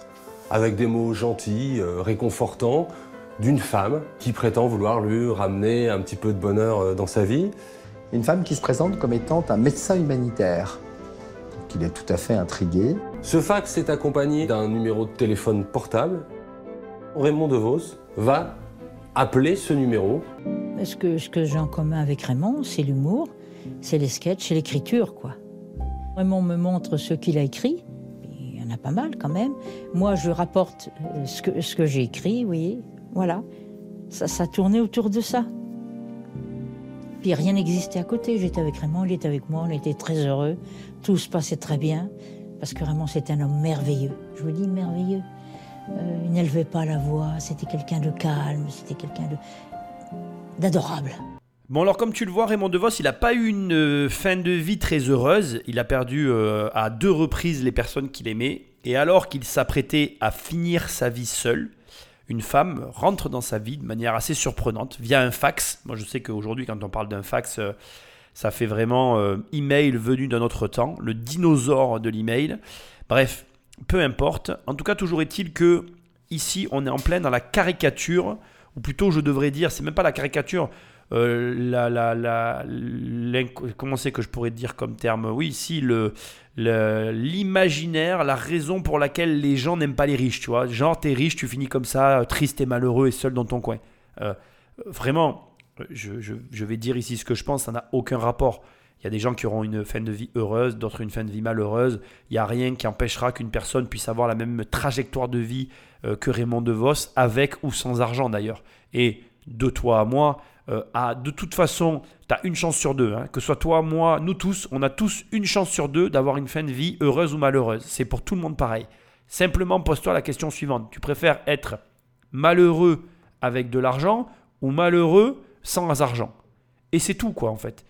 avec des mots gentils, euh, réconfortants, d'une femme qui prétend vouloir lui ramener un petit peu de bonheur euh, dans sa vie. Une femme qui se présente comme étant un médecin humanitaire. Donc il est tout à fait intrigué. Ce fax est accompagné d'un numéro de téléphone portable. Raymond DeVos va appeler ce numéro. Ce que, ce que j'ai en commun avec Raymond, c'est l'humour, c'est les sketchs, c'est l'écriture, quoi? Raymond me montre ce qu'il a écrit. Il y en a pas mal quand même. Moi, je rapporte euh, ce que, ce que j'ai écrit, oui. Voilà. Ça, ça tournait autour de ça. Puis rien n'existait à côté. J'étais avec Raymond, il était avec moi, on était très heureux. Tout se passait très bien. Parce que Raymond, c'est un homme merveilleux. Je vous dis merveilleux. Euh, il n'élevait pas la voix, c'était quelqu'un de calme, c'était quelqu'un d'adorable. Bon alors comme tu le vois, Raymond DeVos, il n'a pas eu une euh, fin de vie très heureuse. Il a perdu euh, à deux reprises les personnes qu'il aimait. Et alors qu'il s'apprêtait à finir sa vie seul, une femme rentre dans sa vie de manière assez surprenante via un fax. Moi je sais qu'aujourd'hui quand on parle d'un fax, euh, ça fait vraiment email venu d'un autre temps, le dinosaure de l'email. Bref, peu importe. En tout cas, toujours est-il que ici on est en plein dans la caricature, ou plutôt je devrais dire, c'est même pas la caricature, euh, la, la, la, comment c'est que je pourrais dire comme terme? Oui, ici, le, l'imaginaire, la raison pour laquelle les gens n'aiment pas les riches, tu vois. Genre, t'es riche, tu finis comme ça, triste et malheureux et seul dans ton coin. Euh, vraiment, je, je, vais dire ici ce que je pense, ça n'a aucun rapport. Il y a des gens qui auront une fin de vie heureuse, d'autres une fin de vie malheureuse. Il n'y a rien qui empêchera qu'une personne puisse avoir la même trajectoire de vie euh, que Raymond DeVos, avec ou sans argent d'ailleurs. Et de toi à moi, euh, de toute façon, tu as une chance sur deux. Hein. Que ce soit toi, moi, nous tous, on a tous une chance sur deux d'avoir une fin de vie heureuse ou malheureuse. C'est pour tout le monde pareil. Simplement, pose-toi la question suivante. Tu préfères être malheureux avec de l'argent ou malheureux sans argent? Et c'est tout, quoi, en fait.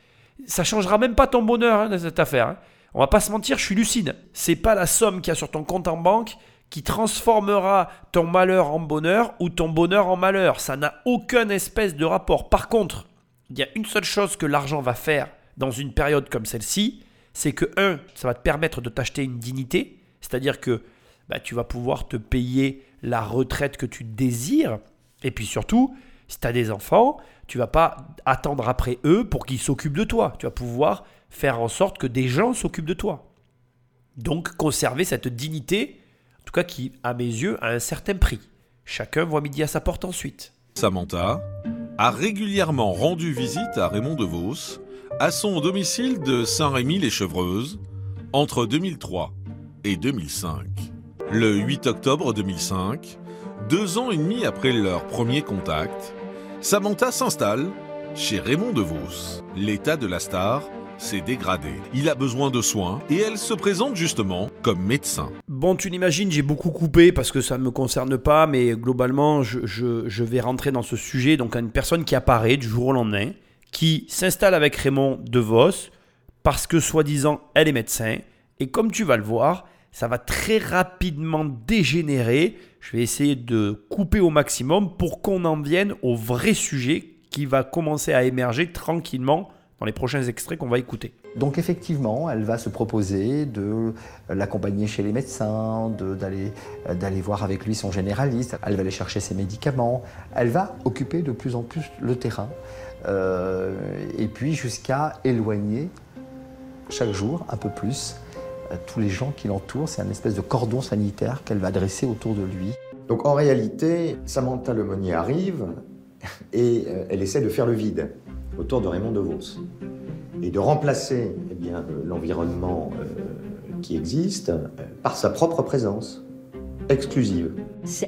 Ça changera même pas ton bonheur hein, dans cette affaire. Hein. On va pas se mentir, je suis lucide. C'est pas la somme qu'il y a sur ton compte en banque qui transformera ton malheur en bonheur ou ton bonheur en malheur. Ça n'a aucun espèce de rapport. Par contre, il y a une seule chose que l'argent va faire dans une période comme celle-ci, c'est que, un, ça va te permettre de t'acheter une dignité, c'est-à-dire que bah, tu vas pouvoir te payer la retraite que tu désires, et puis surtout, si tu as des enfants, tu vas pas attendre après eux pour qu'ils s'occupent de toi. Tu vas pouvoir faire en sorte que des gens s'occupent de toi. Donc conserver cette dignité qui, à mes yeux, a un certain prix. Chacun voit midi à sa porte ensuite. Samantha a régulièrement rendu visite à Raymond DeVos à son domicile de Saint-Rémy-les-Chevreuses entre 2003 et 2005. Le 8 octobre 2005, deux ans et demi après leur premier contact, Samantha s'installe chez Raymond DeVos. L'état de la star s'est dégradé. Il a besoin de soins et elle se présente justement comme médecin. Bon, tu l'imagines, j'ai beaucoup coupé parce que ça ne me concerne pas, mais globalement, je, vais rentrer dans ce sujet. Donc, une personne qui apparaît du jour au lendemain, qui s'installe avec Raymond DeVos parce que soi-disant elle est médecin. Et comme tu vas le voir, ça va très rapidement dégénérer. Je vais essayer de couper au maximum pour qu'on en vienne au vrai sujet qui va commencer à émerger tranquillement dans les prochains extraits qu'on va écouter. Donc effectivement, elle va se proposer de l'accompagner chez les médecins, d'aller voir avec lui son généraliste, elle va aller chercher ses médicaments, elle va occuper de plus en plus le terrain, euh, et puis jusqu'à éloigner chaque jour un peu plus à tous les gens qui l'entourent. C'est un espèce de cordon sanitaire qu'elle va dresser autour de lui. Donc en réalité, Samantha Lemonnier arrive et euh, elle essaie de faire le vide autour de Raymond DeVos et de remplacer eh bien, l'environnement euh, qui existe euh, par sa propre présence exclusive.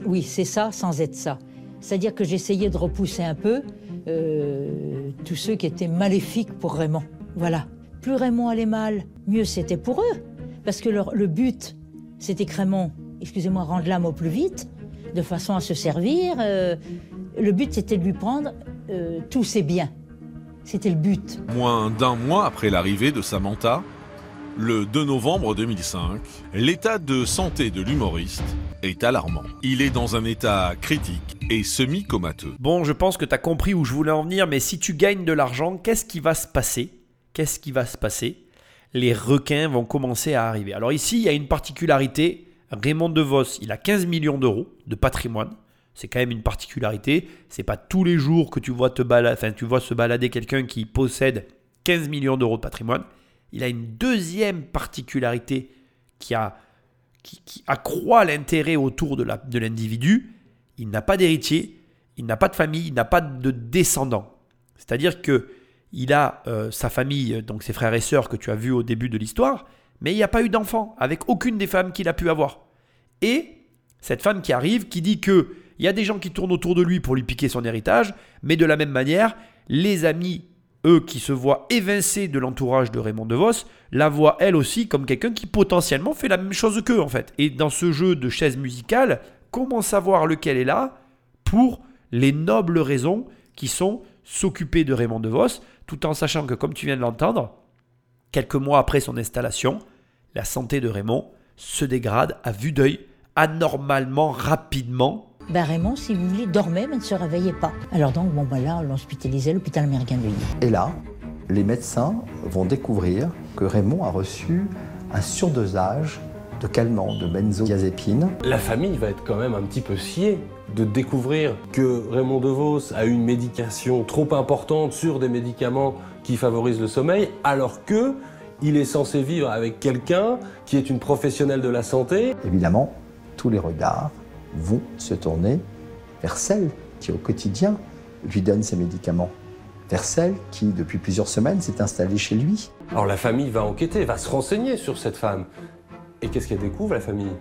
Oui, c'est ça sans être ça. C'est-à-dire que j'essayais de repousser un peu euh, tous ceux qui étaient maléfiques pour Raymond. Voilà. Plus Raymond allait mal, mieux c'était pour eux. Parce que le but, c'était que Raymond, excusez-moi, rende l'âme au plus vite, de façon à se servir. euh, le but, c'était de lui prendre euh, tous ses biens. C'était le but. Moins d'un mois après l'arrivée de Samantha, le 2 novembre 2005, l'état de santé de l'humoriste est alarmant. Il est dans un état critique et semi-comateux. Bon, je pense que tu as compris où je voulais en venir, mais si tu gagnes de l'argent, qu'est-ce qui va se passer? Qu'est-ce qui va se passer? Les requins vont commencer à arriver. Alors ici, il y a une particularité. Raymond DeVos, il a 15 millions d'euros de patrimoine. C'est quand même une particularité. C'est pas tous les jours que tu vois, te enfin, tu vois se balader quelqu'un qui possède 15 millions d'euros de patrimoine. Il a une deuxième particularité qui, a, qui, accroît l'intérêt autour de la- de l'individu. il n'a pas d'héritier, il n'a pas de famille, il n'a pas de descendants. C'est-à-dire que il a euh, sa famille, donc ses frères et sœurs que tu as vus au début de l'histoire, mais il n'y a pas eu d'enfant avec aucune des femmes qu'il a pu avoir. Et cette femme qui arrive, qui dit que il y a des gens qui tournent autour de lui pour lui piquer son héritage, mais de la même manière, les amis, eux qui se voient évincés de l'entourage de Raymond DeVos, la voient elle aussi comme quelqu'un qui potentiellement fait la même chose qu'eux en fait. Et dans ce jeu de chaises musicales, comment savoir lequel est là pour les nobles raisons qui sont s'occuper de Raymond DeVos, tout en sachant que, comme tu viens de l'entendre, quelques mois après son installation, la santé de Raymond se dégrade à vue d'œil, anormalement, rapidement. Ben Raymond, si vous voulez, dormait mais ne se réveillait pas. Alors donc, bon, ben là, on l'hospitalisait à l'hôpital américain de Lille. Et là, les médecins vont découvrir que Raymond a reçu un surdosage de calmants, de benzodiazépines. La famille va être quand même un petit peu sciée de découvrir que Raymond DeVos a une médication trop importante sur des médicaments qui favorisent le sommeil, alors que il est censé vivre avec quelqu'un qui est une professionnelle de la santé. Évidemment, tous les regards vont se tourner vers celle qui, au quotidien, lui donne ses médicaments, vers celle qui, depuis plusieurs semaines, s'est installée chez lui. Alors la famille va enquêter, va se renseigner sur cette femme. Et qu'est-ce qu'elle découvre, la famille?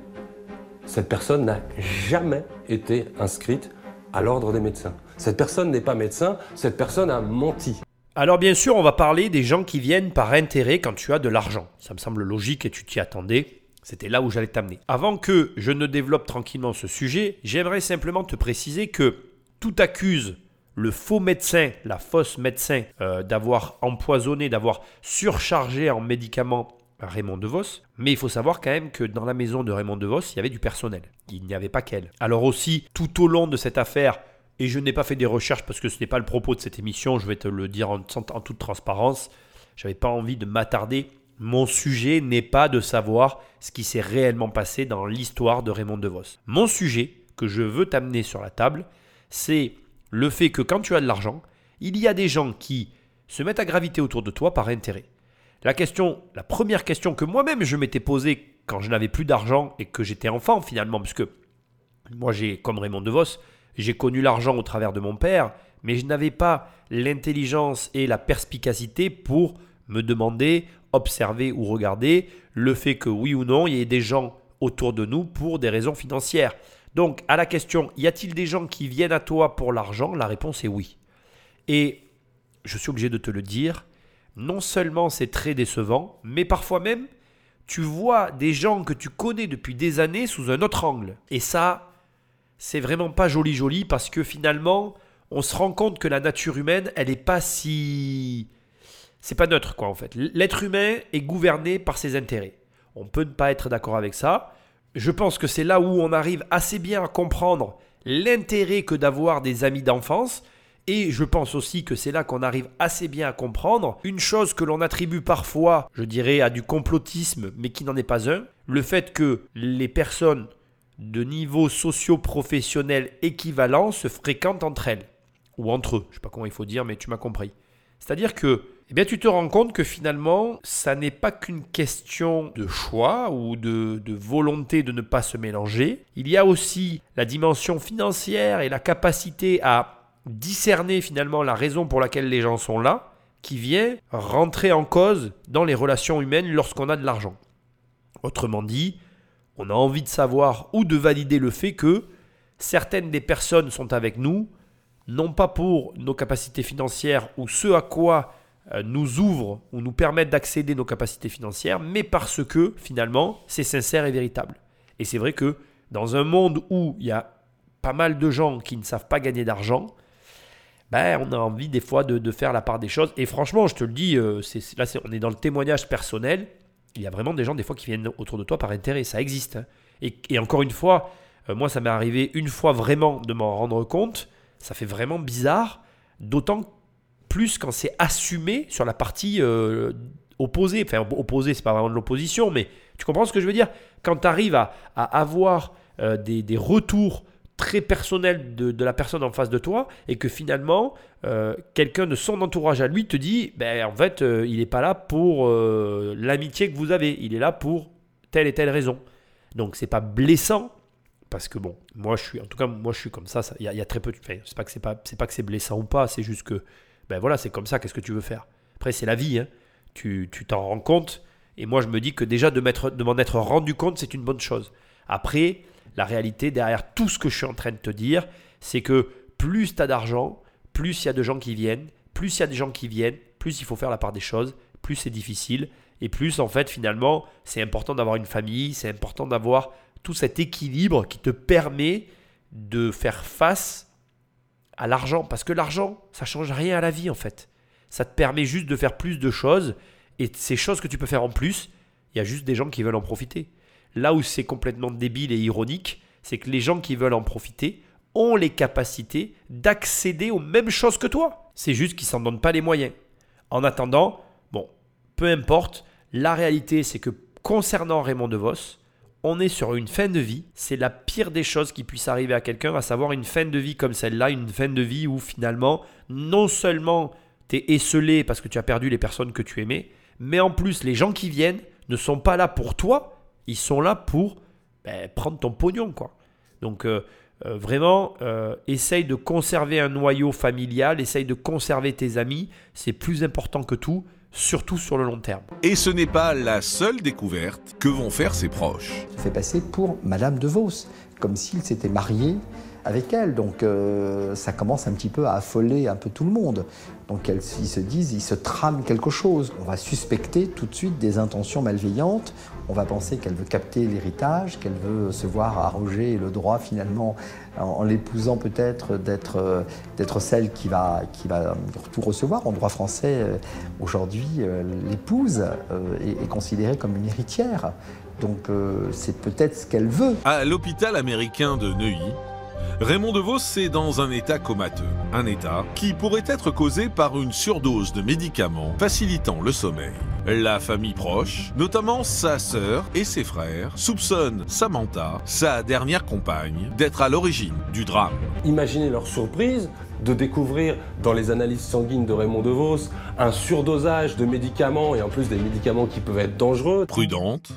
Cette personne n'a jamais été inscrite à l'ordre des médecins. Cette personne n'est pas médecin, cette personne a menti. Alors bien sûr, on va parler des gens qui viennent par intérêt quand tu as de l'argent. Ça me semble logique et tu t'y attendais. C'était là où j'allais t'amener. Avant que je ne développe tranquillement ce sujet, j'aimerais simplement te préciser que tout accuse le faux médecin, la fausse médecin, euh, d'avoir empoisonné, d'avoir surchargé en médicaments Raymond DeVos. Mais il faut savoir quand même que dans la maison de Raymond DeVos, il y avait du personnel. Il n'y avait pas qu'elle. Alors aussi, tout au long de cette affaire, et je n'ai pas fait des recherches parce que ce n'est pas le propos de cette émission, je vais te le dire en, en toute transparence, j'avais pas envie de m'attarder. Mon sujet n'est pas de savoir ce qui s'est réellement passé dans l'histoire de Raymond DeVos. Mon sujet, que je veux t'amener sur la table, c'est le fait que quand tu as de l'argent, il y a des gens qui se mettent à graviter autour de toi par intérêt. La question, la première question que moi-même je m'étais posée quand je n'avais plus d'argent et que j'étais enfant finalement, parce moi j'ai, comme Raymond DeVos, j'ai connu l'argent au travers de mon père, mais je n'avais pas l'intelligence et la perspicacité pour me demander, observer ou regarder le fait que oui ou non, il y ait des gens autour de nous pour des raisons financières. Donc à la question, y a-t-il des gens qui viennent à toi pour l'argent? La réponse est oui. Et je suis obligé de te le dire, non seulement c'est très décevant, mais parfois même, tu vois des gens que tu connais depuis des années sous un autre angle. Et ça, c'est vraiment pas joli joli parce que finalement, on se rend compte que la nature humaine, elle n'est pas si... C'est pas neutre quoi en fait. L'être humain est gouverné par ses intérêts. On peut ne pas être d'accord avec ça. Je pense que c'est là où on arrive assez bien à comprendre l'intérêt que d'avoir des amis d'enfance. Et je pense aussi que c'est là qu'on arrive assez bien à comprendre une chose que l'on attribue parfois, je dirais, à du complotisme, mais qui n'en est pas un, le fait que les personnes de niveau socio-professionnel équivalent se fréquentent entre elles, ou entre eux, je sais pas comment il faut dire, mais tu m'as compris. C'est-à-dire que eh bien, tu te rends compte que finalement, ça n'est pas qu'une question de choix ou de, de, volonté de ne pas se mélanger. Il y a aussi la dimension financière et la capacité à discerner finalement la raison pour laquelle les gens sont là, qui vient rentrer en cause dans les relations humaines lorsqu'on a de l'argent. Autrement dit, on a envie de savoir ou de valider le fait que certaines des personnes sont avec nous, non pas pour nos capacités financières ou ce à quoi nous ouvrent ou nous permettent d'accéder nos capacités financières, mais parce que finalement c'est sincère et véritable. Et c'est vrai que dans un monde où il y a pas mal de gens qui ne savent pas gagner d'argent, ben, on a envie des fois de, faire la part des choses. Et franchement, je te le dis, euh, là on est dans le témoignage personnel. Il y a vraiment des gens des fois qui viennent autour de toi par intérêt, ça existe. Hein. Et, encore une fois, euh, moi ça m'est arrivé une fois vraiment de m'en rendre compte. Ça fait vraiment bizarre, d'autant plus quand c'est assumé sur la partie euh, opposée. Enfin, opposée, c'est pas vraiment de l'opposition, mais tu comprends ce que je veux dire? Quand tu arrives à, avoir euh, des, retours très personnels de, la personne en face de toi et que finalement, euh, quelqu'un de son entourage à lui te dit, ben, en fait, il n'est pas là pour l'amitié que vous avez, il est là pour telle et telle raison. Donc, c'est pas blessant, parce que bon, moi je suis, en tout cas, moi je suis comme ça. Il y, a très peu. De, c'est pas que c'est pas, c'est pas que c'est blessant ou pas. C'est juste que ben voilà, c'est comme ça, qu'est-ce que tu veux faire? Après, c'est la vie, hein. tu t'en rends compte. Et moi, je me dis que déjà de, de m'en être rendu compte, c'est une bonne chose. Après, la réalité, derrière tout ce que je suis en train de te dire, c'est que plus tu as d'argent, plus il y a de gens qui viennent, plus il y a des gens qui viennent, plus il faut faire la part des choses, plus c'est difficile, et plus en fait finalement c'est important d'avoir une famille, c'est important d'avoir tout cet équilibre qui te permet de faire face à l'argent. Parce que l'argent, ça change rien à la vie en fait. Ça te permet juste de faire plus de choses. Et ces choses que tu peux faire en plus, il y a juste des gens qui veulent en profiter. Là où c'est complètement débile et ironique, c'est que les gens qui veulent en profiter ont les capacités d'accéder aux mêmes choses que toi. C'est juste qu'ils s'en donnent pas les moyens. En attendant, bon, peu importe, la réalité c'est que concernant Raymond DeVos, on est sur une fin de vie. C'est la pire des choses qui puisse arriver à quelqu'un, à savoir une fin de vie comme celle-là, une fin de vie où finalement, non seulement tu es esselé parce que tu as perdu les personnes que tu aimais, mais en plus, les gens qui viennent ne sont pas là pour toi, ils sont là pour ben, prendre ton pognon. quoi. Donc, euh, euh, vraiment, euh, essaye de conserver un noyau familial, essaye de conserver tes amis, c'est plus important que tout surtout sur le long terme. Et ce n'est pas la seule découverte que vont faire ses proches. Il fait passer pour Madame de Vos, comme s'il s'était marié avec elle. Donc euh, ça commence un petit peu à affoler un peu tout le monde. Donc ils se disent, ils se trament quelque chose. On va suspecter tout de suite des intentions malveillantes. On va penser qu'elle veut capter l'héritage, qu'elle veut se voir arroger le droit finalement, en, l'épousant peut-être, d'être, d'être celle qui va, qui va tout recevoir. En droit français, euh, aujourd'hui, euh, l'épouse est considérée comme une héritière. Donc c'est peut-être ce qu'elle veut. À l'hôpital américain de Neuilly, Raymond DeVos est dans un état comateux, un état qui pourrait être causé par une surdose de médicaments facilitant le sommeil. La famille proche, notamment sa sœur et ses frères, soupçonnent Samantha, sa dernière compagne, d'être à l'origine du drame. Imaginez leur surprise de découvrir dans les analyses sanguines de Raymond DeVos un surdosage de médicaments et en plus des médicaments qui peuvent être dangereux. Prudente,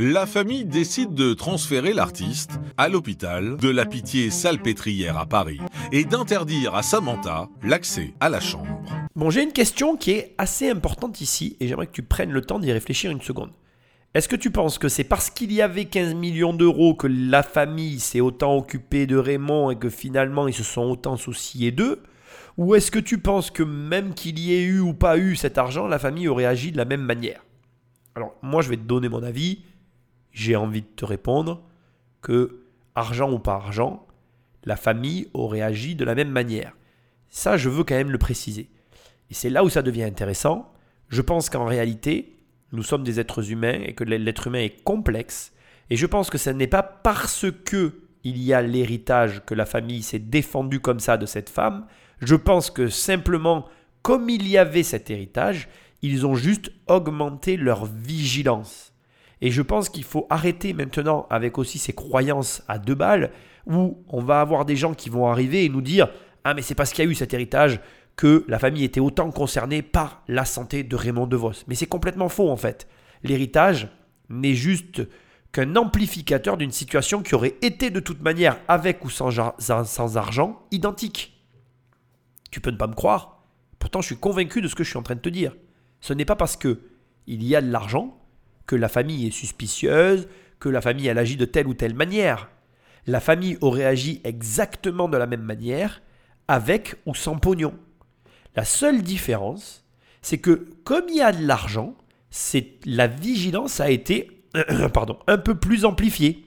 la famille décide de transférer l'artiste à l'hôpital de la Pitié Salpêtrière à Paris et d'interdire à Samantha l'accès à la chambre. Bon, j'ai une question qui est assez importante ici et j'aimerais que tu prennes le temps d'y réfléchir une seconde. Est-ce que tu penses que c'est parce qu'il y avait 15 millions d'euros que la famille s'est autant occupée de Raymond et que finalement ils se sont autant souciés d'eux? Ou est-ce que tu penses que même qu'il y ait eu ou pas eu cet argent, la famille aurait agi de la même manière? Alors moi je vais te donner mon avis j'ai envie de te répondre que, argent ou pas argent, la famille aurait agi de la même manière. Ça, je veux quand même le préciser. Et c'est là où ça devient intéressant. Je pense qu'en réalité, nous sommes des êtres humains et que l'être humain est complexe. Et je pense que ce n'est pas parce que il y a l'héritage que la famille s'est défendue comme ça de cette femme. Je pense que simplement, comme il y avait cet héritage, ils ont juste augmenté leur vigilance. Et je pense qu'il faut arrêter maintenant avec aussi ces croyances à deux balles où on va avoir des gens qui vont arriver et nous dire Ah, mais c'est parce qu'il y a eu cet héritage que la famille était autant concernée par la santé de Raymond DeVos. Mais c'est complètement faux en fait. L'héritage n'est juste qu'un amplificateur d'une situation qui aurait été de toute manière, avec ou sans, argent, identique. Tu peux ne pas me croire, pourtant je suis convaincu de ce que je suis en train de te dire. Ce n'est pas parce que il y a de l'argent que la famille est suspicieuse, que la famille agit de telle ou telle manière. La famille aurait agi exactement de la même manière, avec ou sans pognon. La seule différence, c'est que comme il y a de l'argent, la vigilance a été un peu plus amplifiée.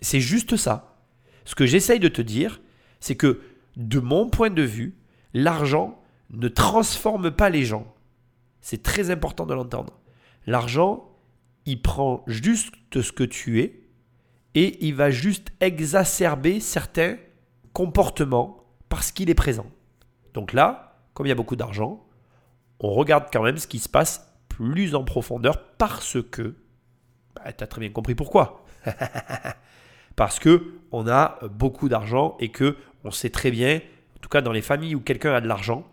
C'est juste ça. Ce que j'essaye de te dire, c'est que de mon point de vue, l'argent ne transforme pas les gens. C'est très important de l'entendre. L'argent, il prend juste ce que tu es et il va juste exacerber certains comportements parce qu'il est présent. Donc là, comme il y a beaucoup d'argent, on regarde quand même ce qui se passe plus en profondeur parce que, bah, tu as très bien compris pourquoi. parce que on a beaucoup d'argent et que on sait très bien, en tout cas dans les familles où quelqu'un a de l'argent,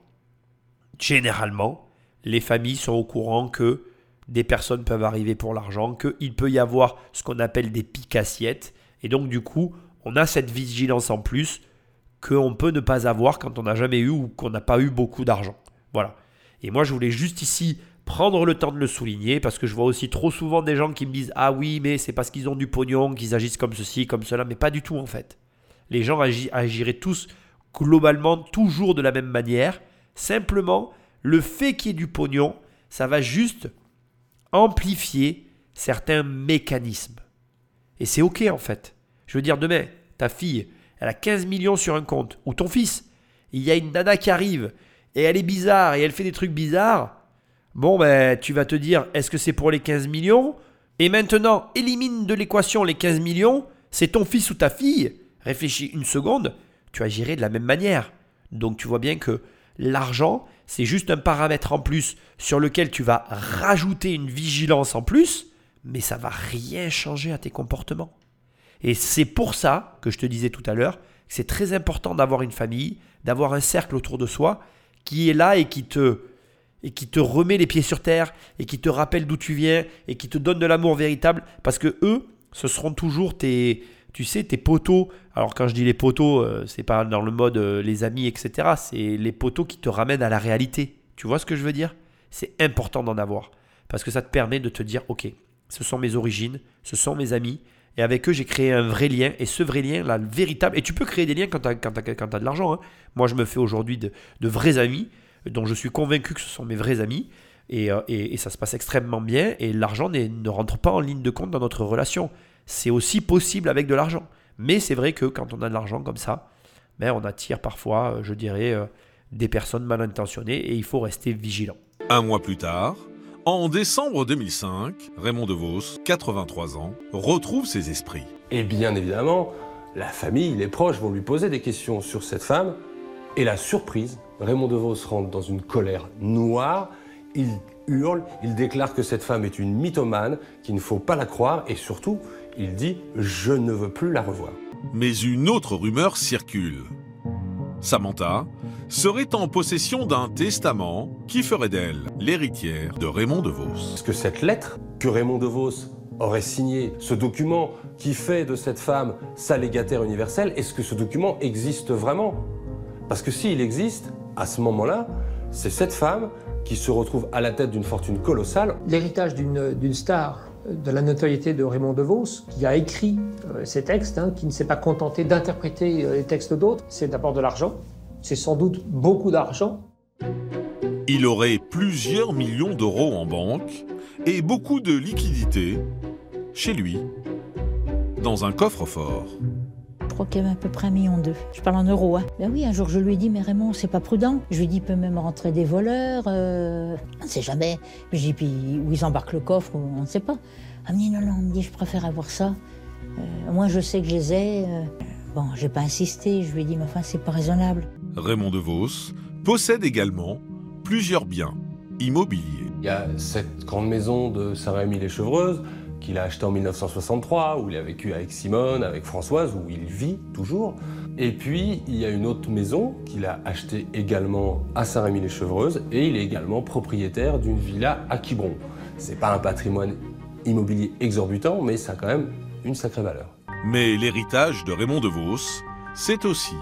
généralement, les familles sont au courant que des personnes peuvent arriver pour l'argent, qu'il peut y avoir ce qu'on appelle des pics assiettes. Et donc du coup, on a cette vigilance en plus qu'on peut ne pas avoir quand on n'a jamais eu ou qu'on n'a pas eu beaucoup d'argent. Voilà. Et moi, je voulais juste ici prendre le temps de le souligner parce que je vois aussi trop souvent des gens qui me disent Ah oui, mais c'est parce qu'ils ont du pognon qu'ils agissent comme ceci, comme cela, mais pas du tout en fait. Les gens agiraient tous globalement toujours de la même manière. Simplement, le fait qu'il y ait du pognon, ça va juste amplifier certains mécanismes. Et c'est OK en fait. Je veux dire, demain, ta fille, elle a 15 millions sur un compte, ou ton fils, il y a une nana qui arrive, et elle est bizarre, et elle fait des trucs bizarres, bon, ben, tu vas te dire, est-ce que c'est pour les 15 millions? Et maintenant, élimine de l'équation les 15 millions, c'est ton fils ou ta fille, réfléchis une seconde, tu agirais de la même manière. Donc tu vois bien que l'argent, c'est juste un paramètre en plus sur lequel tu vas rajouter une vigilance en plus, mais ça va rien changer à tes comportements. Et c'est pour ça que je te disais tout à l'heure c'est très important d'avoir une famille, d'avoir un cercle autour de soi qui est là et qui te et qui te remet les pieds sur terre et qui te rappelle d'où tu viens et qui te donne de l'amour véritable parce que eux, ce seront toujours tes tu sais, tes poteaux, alors quand je dis les poteaux, euh, c'est pas dans le mode euh, les amis, etc. C'est les poteaux qui te ramènent à la réalité. Tu vois ce que je veux dire? C'est important d'en avoir. Parce que ça te permet de te dire, ok, ce sont mes origines, ce sont mes amis, et avec eux, j'ai créé un vrai lien. Et ce vrai lien, le véritable. Et tu peux créer des liens quand tu as, as, de l'argent. Hein. Moi, je me fais aujourd'hui de, vrais amis, dont je suis convaincu que ce sont mes vrais amis. Et, euh, et, et ça se passe extrêmement bien. Et l'argent ne rentre pas en ligne de compte dans notre relation c'est aussi possible avec de l'argent. Mais c'est vrai que quand on a de l'argent comme ça, ben on attire parfois, euh, je dirais, euh, des personnes mal intentionnées et il faut rester vigilant. Un mois plus tard, en décembre 2005, Raymond DeVos, 83 ans, retrouve ses esprits. Et bien évidemment, la famille, les proches vont lui poser des questions sur cette femme. Et la surprise, Raymond DeVos rentre dans une colère noire. Il hurle, il déclare que cette femme est une mythomane, qu'il ne faut pas la croire et surtout, il dit Je ne veux plus la revoir. Mais une autre rumeur circule. Samantha serait en possession d'un testament qui ferait d'elle l'héritière de Raymond DeVos. Est-ce que cette lettre que Raymond DeVos aurait signé, ce document qui fait de cette femme sa légataire universelle, est-ce que ce document existe vraiment? Parce que s'il existe, à ce moment-là, c'est cette femme qui se retrouve à la tête d'une fortune colossale. L'héritage d'une star de la notoriété de Raymond DeVos, qui a écrit euh, ces textes, hein, qui ne s'est pas contenté d'interpréter euh, les textes d'autres, c'est d'abord de l'argent. C'est sans doute beaucoup d'argent. Il aurait plusieurs millions d'euros en banque et beaucoup de liquidités chez lui, dans un coffre-fort crois qu'il y avait à peu près un million d'eux. Je parle en euros. Hein. Ben oui, un jour je lui ai dit, mais Raymond, c'est pas prudent. Je lui ai dit, il peut même rentrer des voleurs. Euh, on ne sait jamais. Je lui ai dit, puis où ils embarquent le coffre, on ne sait pas. Elle me dit, non, non, on me dit, je préfère avoir ça. Euh, moi, je sais que je les ai. Euh, bon, j'ai pas insisté. Je lui ai dit, mais enfin, c'est pas raisonnable. Raymond DeVos possède également plusieurs biens immobiliers. Il y a cette grande maison de Saint-Rémy-les-Chevreuses, qu'il a acheté en 1963, où il a vécu avec Simone, avec Françoise, où il vit toujours. Et puis, il y a une autre maison qu'il a achetée également à Saint-Rémy-les-Chevreuses, et il est également propriétaire d'une villa à Quiberon. C'est pas un patrimoine immobilier exorbitant, mais ça a quand même une sacrée valeur. Mais l'héritage de Raymond DeVos, c'est aussi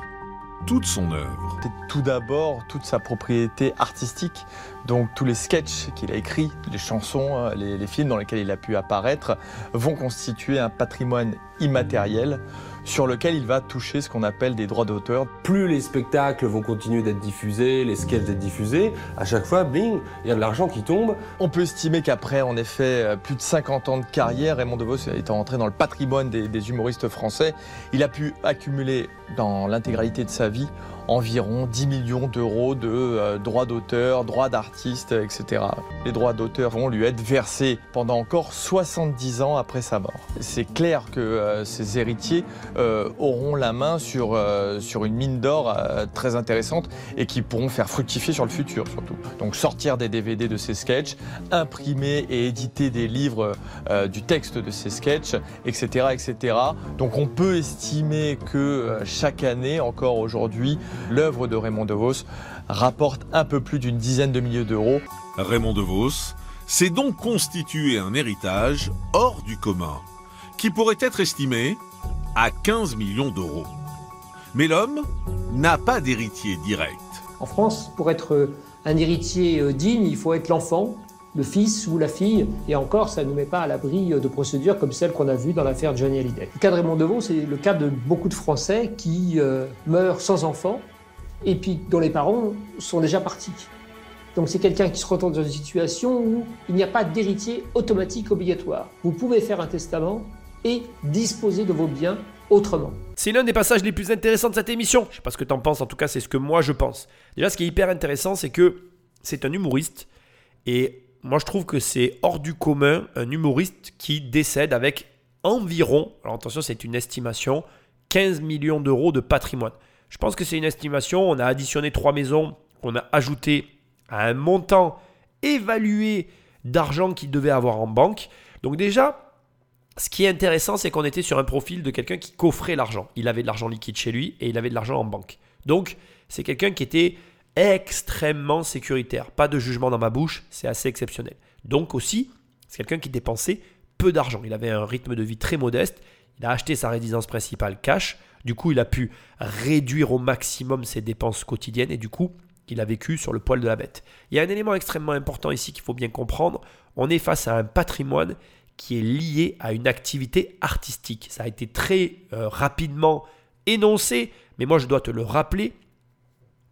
toute son œuvre. C'est tout d'abord toute sa propriété artistique. Donc tous les sketchs qu'il a écrits, les chansons, les, les, films dans lesquels il a pu apparaître vont constituer un patrimoine immatériel sur lequel il va toucher ce qu'on appelle des droits d'auteur. Plus les spectacles vont continuer d'être diffusés, les sketchs d'être diffusés, à chaque fois, bling, il y a de l'argent qui tombe. On peut estimer qu'après, en effet, plus de 50 ans de carrière, Raymond DeVos étant entré dans le patrimoine des, des humoristes français, il a pu accumuler dans l'intégralité de sa vie environ 10 millions d'euros de euh, droits d'auteur, droits d'artiste, etc. Les droits d'auteur vont lui être versés pendant encore 70 ans après sa mort. C'est clair que euh, ses héritiers euh, auront la main sur, sur une mine d'or très intéressante et qui pourront faire fructifier sur le futur surtout. Donc sortir des DVD de ces sketchs, imprimer et éditer des livres du texte de ces sketchs, etc., etc. Donc on peut estimer que chaque année, encore aujourd'hui, l'œuvre de Raymond DeVos rapporte un peu plus d'une dizaine de milliers d'euros. Raymond DeVos s'est donc constitué un héritage hors du commun, qui pourrait être estimé à 15 millions d'euros. Mais l'homme n'a pas d'héritier direct. En France, pour être un héritier digne, il faut être l'enfant, le fils ou la fille, et encore, ça ne nous met pas à l'abri de procédures comme celle qu'on a vue dans l'affaire Johnny Hallyday. Le cas de Raymond DeVos, c'est le cas de beaucoup de Français qui euh, meurent sans enfants, et puis dont les parents sont déjà partis. Donc c'est quelqu'un qui se retrouve dans une situation où il n'y a pas d'héritier automatique obligatoire. Vous pouvez faire un testament et disposer de vos biens autrement. C'est l'un des passages les plus intéressants de cette émission. Je sais pas ce que t'en penses, en tout cas c'est ce que moi je pense. Déjà ce qui est hyper intéressant c'est que c'est un humoriste et moi je trouve que c'est hors du commun un humoriste qui décède avec environ, alors attention c'est une estimation, 15 millions d'euros de patrimoine. Je pense que c'est une estimation, on a additionné trois maisons, on a ajouté à un montant évalué d'argent qu'il devait avoir en banque. Donc déjà, ce qui est intéressant, c'est qu'on était sur un profil de quelqu'un qui coffrait l'argent. Il avait de l'argent liquide chez lui et il avait de l'argent en banque. Donc, c'est quelqu'un qui était extrêmement sécuritaire. Pas de jugement dans ma bouche, c'est assez exceptionnel. Donc aussi, c'est quelqu'un qui dépensait peu d'argent. Il avait un rythme de vie très modeste. Il a acheté sa résidence principale cash. Du coup, il a pu réduire au maximum ses dépenses quotidiennes et du coup, il a vécu sur le poil de la bête. Il y a un élément extrêmement important ici qu'il faut bien comprendre. On est face à un patrimoine qui est lié à une activité artistique. Ça a été très euh, rapidement énoncé, mais moi je dois te le rappeler.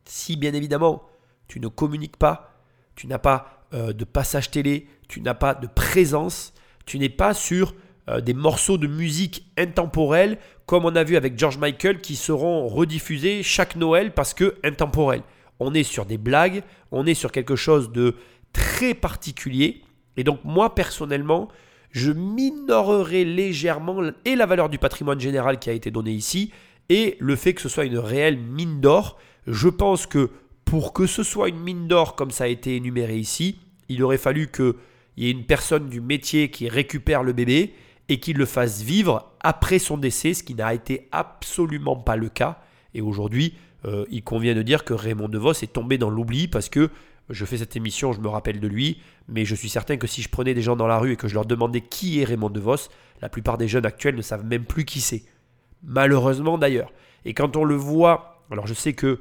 Si bien évidemment tu ne communiques pas, tu n'as pas euh, de passage télé, tu n'as pas de présence, tu n'es pas sur euh, des morceaux de musique intemporels comme on a vu avec George Michael qui seront rediffusés chaque Noël parce que intemporels. On est sur des blagues, on est sur quelque chose de très particulier. Et donc moi personnellement, je minorerai légèrement et la valeur du patrimoine général qui a été donné ici et le fait que ce soit une réelle mine d'or. Je pense que pour que ce soit une mine d'or comme ça a été énuméré ici, il aurait fallu qu'il y ait une personne du métier qui récupère le bébé et qui le fasse vivre après son décès, ce qui n'a été absolument pas le cas. Et aujourd'hui, euh, il convient de dire que Raymond DeVos est tombé dans l'oubli parce que je fais cette émission, je me rappelle de lui, mais je suis certain que si je prenais des gens dans la rue et que je leur demandais qui est Raymond DeVos, la plupart des jeunes actuels ne savent même plus qui c'est. Malheureusement d'ailleurs. Et quand on le voit, alors je sais que,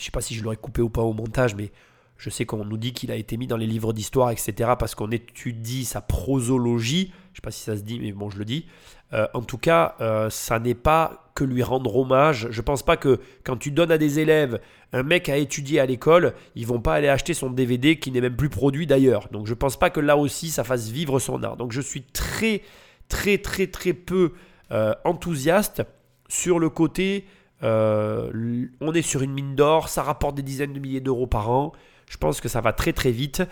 je sais pas si je l'aurais coupé ou pas au montage, mais je sais qu'on nous dit qu'il a été mis dans les livres d'histoire, etc., parce qu'on étudie sa prosologie. Je sais pas si ça se dit, mais bon, je le dis. Euh, en tout cas, euh, ça n'est pas que lui rendre hommage. Je pense pas que quand tu donnes à des élèves un mec à étudier à l'école, ils vont pas aller acheter son DVD qui n'est même plus produit d'ailleurs. Donc je pense pas que là aussi ça fasse vivre son art. Donc je suis très très très très peu euh, enthousiaste sur le côté euh, on est sur une mine d'or, ça rapporte des dizaines de milliers d'euros par an. Je pense que ça va très très vite.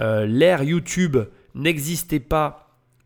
Euh, L'ère YouTube n'existait pas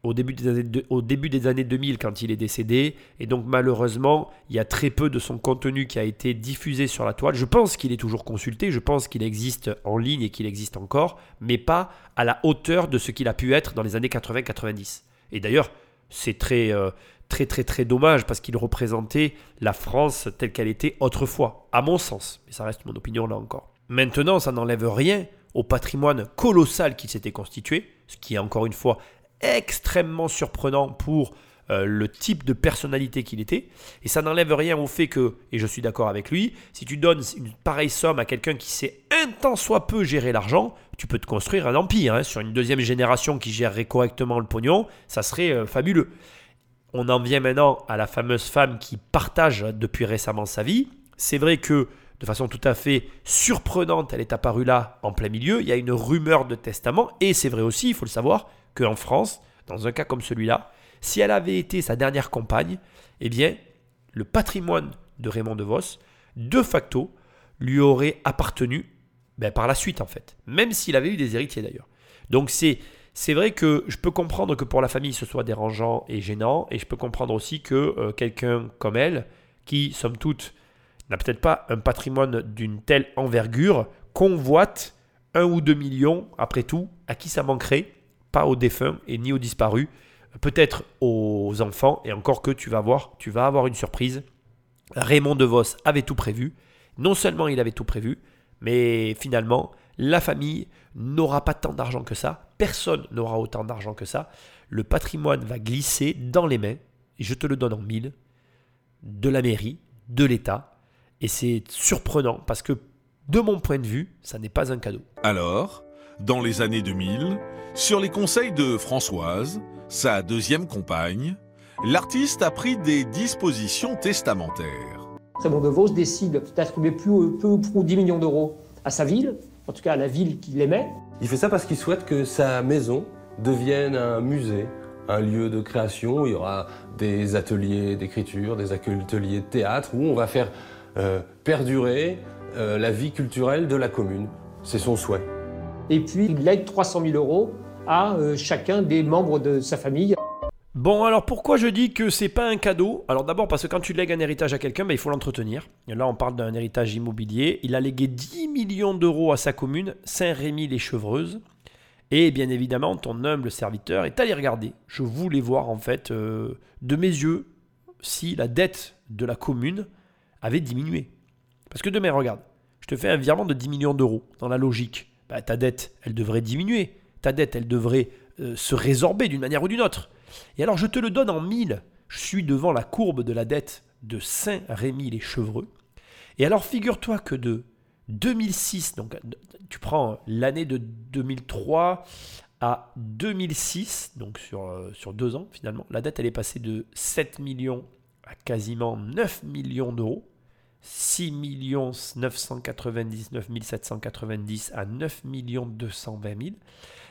au début, des années de- au début des années 2000 quand il est décédé. Et donc malheureusement, il y a très peu de son contenu qui a été diffusé sur la toile. Je pense qu'il est toujours consulté, je pense qu'il existe en ligne et qu'il existe encore, mais pas à la hauteur de ce qu'il a pu être dans les années 80-90. Et d'ailleurs, c'est très, euh, très, très, très dommage parce qu'il représentait la France telle qu'elle était autrefois, à mon sens. Mais ça reste mon opinion là encore. Maintenant, ça n'enlève rien au patrimoine colossal qui s'était constitué, ce qui est encore une fois extrêmement surprenant pour euh, le type de personnalité qu'il était. Et ça n'enlève rien au fait que, et je suis d'accord avec lui, si tu donnes une pareille somme à quelqu'un qui sait un tant soit peu gérer l'argent, tu peux te construire un empire. hein. Sur une deuxième génération qui gérerait correctement le pognon, ça serait euh, fabuleux. On en vient maintenant à la fameuse femme qui partage depuis récemment sa vie. C'est vrai que de façon tout à fait surprenante, elle est apparue là en plein milieu. Il y a une rumeur de testament et c'est vrai aussi, il faut le savoir, qu'en France, dans un cas comme celui-là, si elle avait été sa dernière compagne, eh bien, le patrimoine de Raymond DeVos, de facto, lui aurait appartenu ben, par la suite en fait, même s'il avait eu des héritiers d'ailleurs. Donc c'est c'est vrai que je peux comprendre que pour la famille ce soit dérangeant et gênant, et je peux comprendre aussi que euh, quelqu'un comme elle, qui somme toute n'a peut-être pas un patrimoine d'une telle envergure, convoite un ou deux millions, après tout, à qui ça manquerait Pas aux défunts et ni aux disparus, peut-être aux enfants, et encore que tu vas voir, tu vas avoir une surprise. Raymond DeVos avait tout prévu. Non seulement il avait tout prévu, mais finalement, la famille n'aura pas tant d'argent que ça. Personne n'aura autant d'argent que ça. Le patrimoine va glisser dans les mains, et je te le donne en mille, de la mairie, de l'État. Et c'est surprenant parce que, de mon point de vue, ça n'est pas un cadeau. Alors, dans les années 2000, sur les conseils de Françoise, sa deuxième compagne, l'artiste a pris des dispositions testamentaires. Raymond DeVos décide d'attribuer peu, peu ou prou 10 millions d'euros à sa ville, en tout cas à la ville qu'il aimait. Il fait ça parce qu'il souhaite que sa maison devienne un musée, un lieu de création. Il y aura des ateliers d'écriture, des ateliers de théâtre, où on va faire euh, perdurer euh, la vie culturelle de la commune. C'est son souhait. Et puis il lègue 300 000 euros à euh, chacun des membres de sa famille. Bon, alors pourquoi je dis que c'est pas un cadeau? Alors d'abord parce que quand tu lègues un héritage à quelqu'un, ben, il faut l'entretenir. Et là, on parle d'un héritage immobilier. Il a légué 10 millions d'euros à sa commune, Saint-Rémy-les-Chevreuses. Et bien évidemment, ton humble serviteur est allé regarder. Je voulais voir en fait euh, de mes yeux si la dette de la commune avait diminué. Parce que demain, regarde, je te fais un virement de 10 millions d'euros. Dans la logique, bah, ta dette, elle devrait diminuer. Ta dette, elle devrait euh, se résorber d'une manière ou d'une autre. Et alors, je te le donne en mille. Je suis devant la courbe de la dette de Saint-Rémy-les-Chevreux. Et alors, figure-toi que de 2006, donc tu prends l'année de 2003 à 2006, donc sur, euh, sur deux ans finalement, la dette elle est passée de 7 millions à quasiment 9 millions d'euros. 6 999 790 à 9 220 000.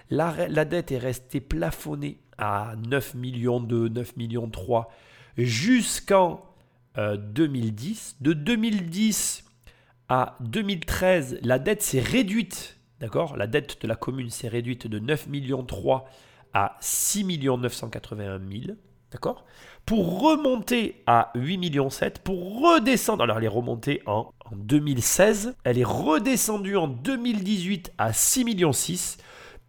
La, dette est restée plafonnée à 9 millions 2, 9 millions 3 jusqu'en euh, 2010. De 2010 à 2013, la dette s'est réduite. D'accord? La dette de la commune s'est réduite de 9 millions 3 à 6 981 000. D'accord? Pour remonter à 8 millions 7, pour redescendre, alors elle est remontée en, en 2016, elle est redescendue en 2018 à 6 millions 6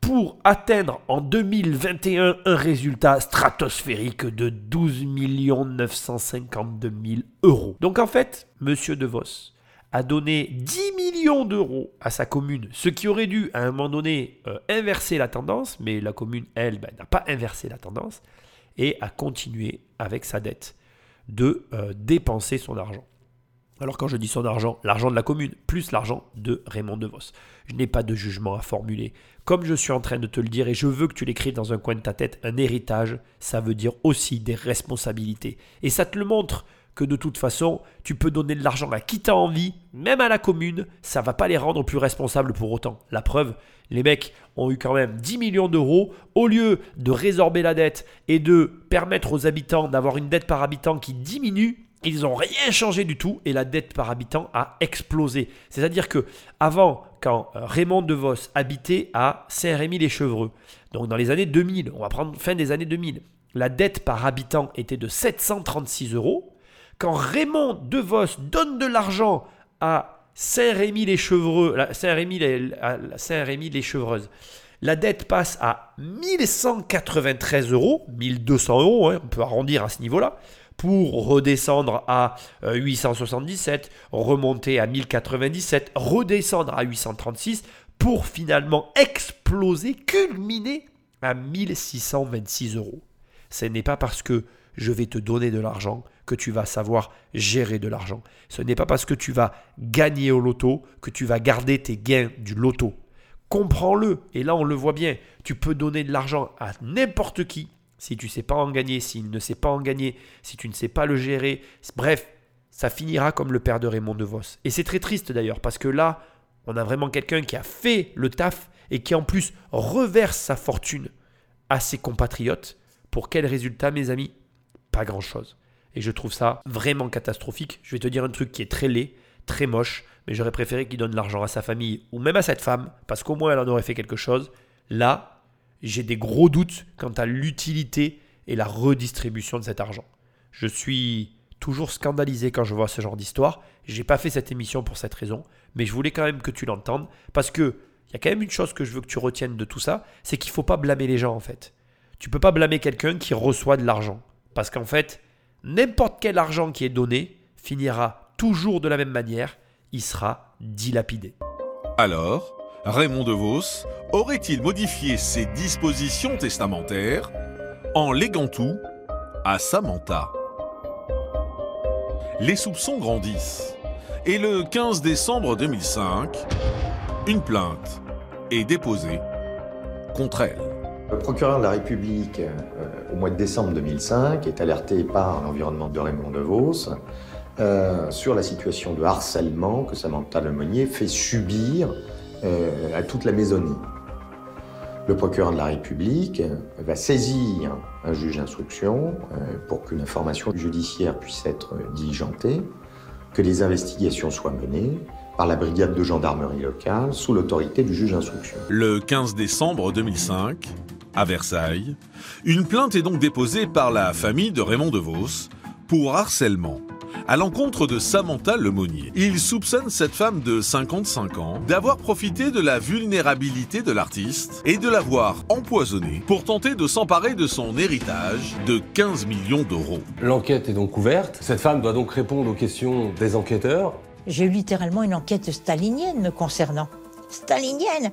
pour atteindre en 2021 un résultat stratosphérique de 12 952 000 euros. Donc en fait, Monsieur De Vos a donné 10 millions d'euros à sa commune, ce qui aurait dû à un moment donné euh, inverser la tendance, mais la commune, elle, ben, n'a pas inversé la tendance et a continué avec sa dette de euh, dépenser son argent. Alors quand je dis son argent, l'argent de la commune, plus l'argent de Raymond DeVos. Je n'ai pas de jugement à formuler. Comme je suis en train de te le dire et je veux que tu l'écrives dans un coin de ta tête, un héritage, ça veut dire aussi des responsabilités. Et ça te le montre que de toute façon, tu peux donner de l'argent à qui t'as envie, même à la commune, ça va pas les rendre plus responsables pour autant. La preuve, les mecs ont eu quand même 10 millions d'euros, au lieu de résorber la dette et de permettre aux habitants d'avoir une dette par habitant qui diminue, ils n'ont rien changé du tout et la dette par habitant a explosé. C'est-à-dire que avant, quand Raymond DeVos habitait à Saint-Rémy-les-Chevreux, donc dans les années 2000, on va prendre fin des années 2000, la dette par habitant était de 736 euros. Quand Raymond DeVos donne de l'argent à Saint-Rémy-les-Chevreux, Saint-Rémy-les, Saint-Rémy-les-Chevreuses, La dette passe à 1193 euros, 1200 euros, hein, on peut arrondir à ce niveau-là, pour redescendre à euh, 877, remonter à 1097, redescendre à 836, pour finalement exploser, culminer à 1626 euros. Ce n'est pas parce que je vais te donner de l'argent que tu vas savoir gérer de l'argent. Ce n'est pas parce que tu vas gagner au loto que tu vas garder tes gains du loto. Comprends-le. Et là, on le voit bien. Tu peux donner de l'argent à n'importe qui. Si tu ne sais pas en gagner, s'il ne sait pas en gagner, si tu ne sais pas le gérer. Bref, ça finira comme le père de Raymond DeVos. Et c'est très triste d'ailleurs, parce que là, on a vraiment quelqu'un qui a fait le taf et qui en plus reverse sa fortune à ses compatriotes. Pour quel résultat, mes amis? Pas grand-chose. Et je trouve ça vraiment catastrophique. Je vais te dire un truc qui est très laid, très moche, mais j'aurais préféré qu'il donne l'argent à sa famille ou même à cette femme, parce qu'au moins elle en aurait fait quelque chose. Là, j'ai des gros doutes quant à l'utilité et la redistribution de cet argent. Je suis toujours scandalisé quand je vois ce genre d'histoire. J'ai pas fait cette émission pour cette raison, mais je voulais quand même que tu l'entendes parce que il y a quand même une chose que je veux que tu retiennes de tout ça, c'est qu'il faut pas blâmer les gens en fait. Tu peux pas blâmer quelqu'un qui reçoit de l'argent parce qu'en fait, n'importe quel argent qui est donné finira toujours de la même manière, il sera dilapidé. Alors, Raymond DeVos aurait-il modifié ses dispositions testamentaires en léguant tout à Samantha? Les soupçons grandissent et le 15 décembre 2005, une plainte est déposée contre elle. Le procureur de la République, euh, au mois de décembre 2005, est alerté par l'environnement de Raymond DeVos euh, sur la situation de harcèlement que Samantha Lemonnier fait subir euh, à toute la maisonnée. Le procureur de la République va saisir un juge d'instruction euh, pour qu'une information judiciaire puisse être diligentée, que les investigations soient menées par la brigade de gendarmerie locale sous l'autorité du juge d'instruction. Le 15 décembre 2005, à Versailles, une plainte est donc déposée par la famille de Raymond DeVos pour harcèlement à l'encontre de Samantha Lemonnier. Il soupçonne cette femme de 55 ans d'avoir profité de la vulnérabilité de l'artiste et de l'avoir empoisonnée pour tenter de s'emparer de son héritage de 15 millions d'euros. L'enquête est donc ouverte. Cette femme doit donc répondre aux questions des enquêteurs. J'ai eu littéralement une enquête stalinienne me concernant. Stalinienne?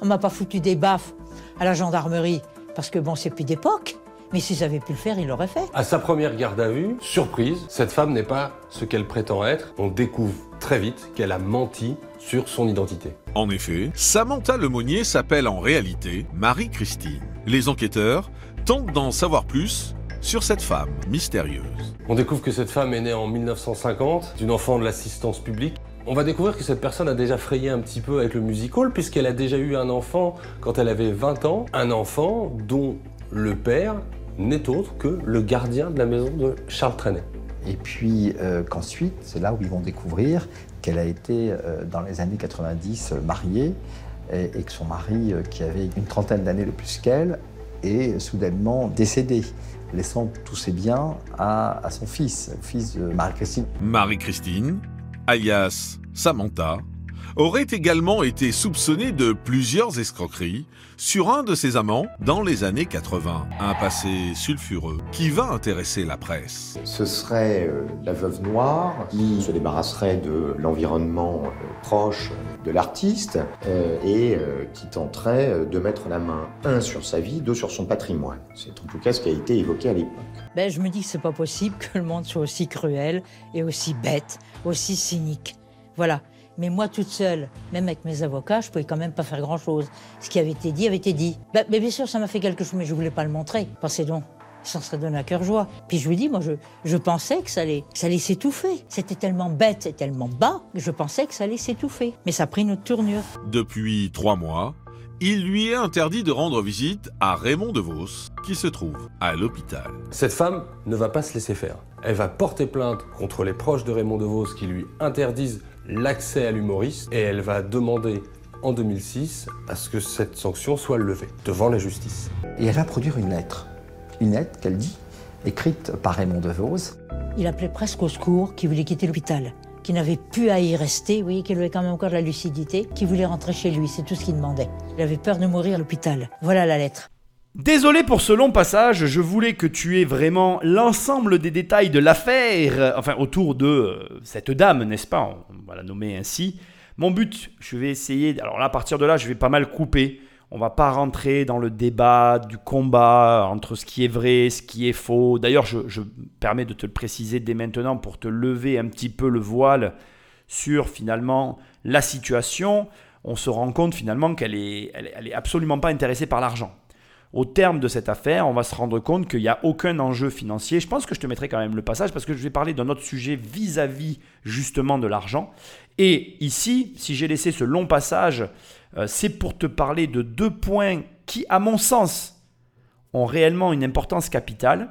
On m'a pas foutu des baffes à la gendarmerie, parce que bon, c'est plus d'époque. Mais s'ils avaient pu le faire, ils l'auraient fait. À sa première garde à vue, surprise, cette femme n'est pas ce qu'elle prétend être. On découvre très vite qu'elle a menti sur son identité. En effet, Samantha Lemonnier s'appelle en réalité Marie-Christine. Les enquêteurs tentent d'en savoir plus sur cette femme mystérieuse. On découvre que cette femme est née en 1950, d'une enfant de l'assistance publique. On va découvrir que cette personne a déjà frayé un petit peu avec le musical, puisqu'elle a déjà eu un enfant quand elle avait 20 ans, un enfant dont le père n'est autre que le gardien de la maison de Charles Trenet. Et puis euh, qu'ensuite, c'est là où ils vont découvrir qu'elle a été euh, dans les années 90 euh, mariée et, et que son mari, euh, qui avait une trentaine d'années de plus qu'elle, est soudainement décédé, laissant tous ses biens à, à son fils, le fils de Marie-Christine. Marie-Christine, alias Samantha, aurait également été soupçonnée de plusieurs escroqueries sur un de ses amants dans les années 80. Un passé sulfureux qui va intéresser la presse. Ce serait euh, la veuve noire qui se débarrasserait de l'environnement euh, proche de l'artiste euh, et qui tenterait de mettre la main, un, sur sa vie, deux, sur son patrimoine. C'est en tout cas ce qui a été évoqué à l'époque. Ben, je me dis que c'est pas possible que le monde soit aussi cruel et aussi bête, aussi cynique. Voilà. Mais moi, toute seule, même avec mes avocats, je pouvais quand même pas faire grand-chose. Ce qui avait été dit avait été dit. Ben, mais bien sûr, ça m'a fait quelque chose, mais je voulais pas le montrer. Pensez donc, ça serait donné à cœur joie. Puis je lui dis, moi, je, je pensais que ça allait, que ça allait s'étouffer. C'était tellement bête et tellement bas que je pensais que ça allait s'étouffer. Mais ça a pris une autre tournure. Depuis trois mois, il lui est interdit de rendre visite à Raymond DeVos, qui se trouve à l'hôpital. Cette femme ne va pas se laisser faire. Elle va porter plainte contre les proches de Raymond DeVos qui lui interdisent l'accès à l'humoriste et elle va demander en 2006 à ce que cette sanction soit levée devant la justice. Et elle va produire une lettre. Une lettre qu'elle dit, écrite par Raymond DeVos. Il appelait presque au secours qu'il voulait quitter l'hôpital. qui n'avait plus à y rester, vous voyez, qu'il avait quand même encore de la lucidité, qui voulait rentrer chez lui, c'est tout ce qu'il demandait. Il avait peur de mourir à l'hôpital. Voilà la lettre. Désolé pour ce long passage, je voulais que tu aies vraiment l'ensemble des détails de l'affaire, enfin autour de euh, cette dame, n'est-ce pas? On va la nommer ainsi. Mon but, je vais essayer, alors là à partir de là, je vais pas mal couper. On va pas rentrer dans le débat du combat entre ce qui est vrai, ce qui est faux. D'ailleurs, je, je me permets de te le préciser dès maintenant pour te lever un petit peu le voile sur finalement la situation. On se rend compte finalement qu'elle est, elle est absolument pas intéressée par l'argent. Au terme de cette affaire, on va se rendre compte qu'il n'y a aucun enjeu financier. Je pense que je te mettrai quand même le passage parce que je vais parler d'un autre sujet vis-à-vis justement de l'argent. Et ici, si j'ai laissé ce long passage, euh, c'est pour te parler de deux points qui, à mon sens, ont réellement une importance capitale.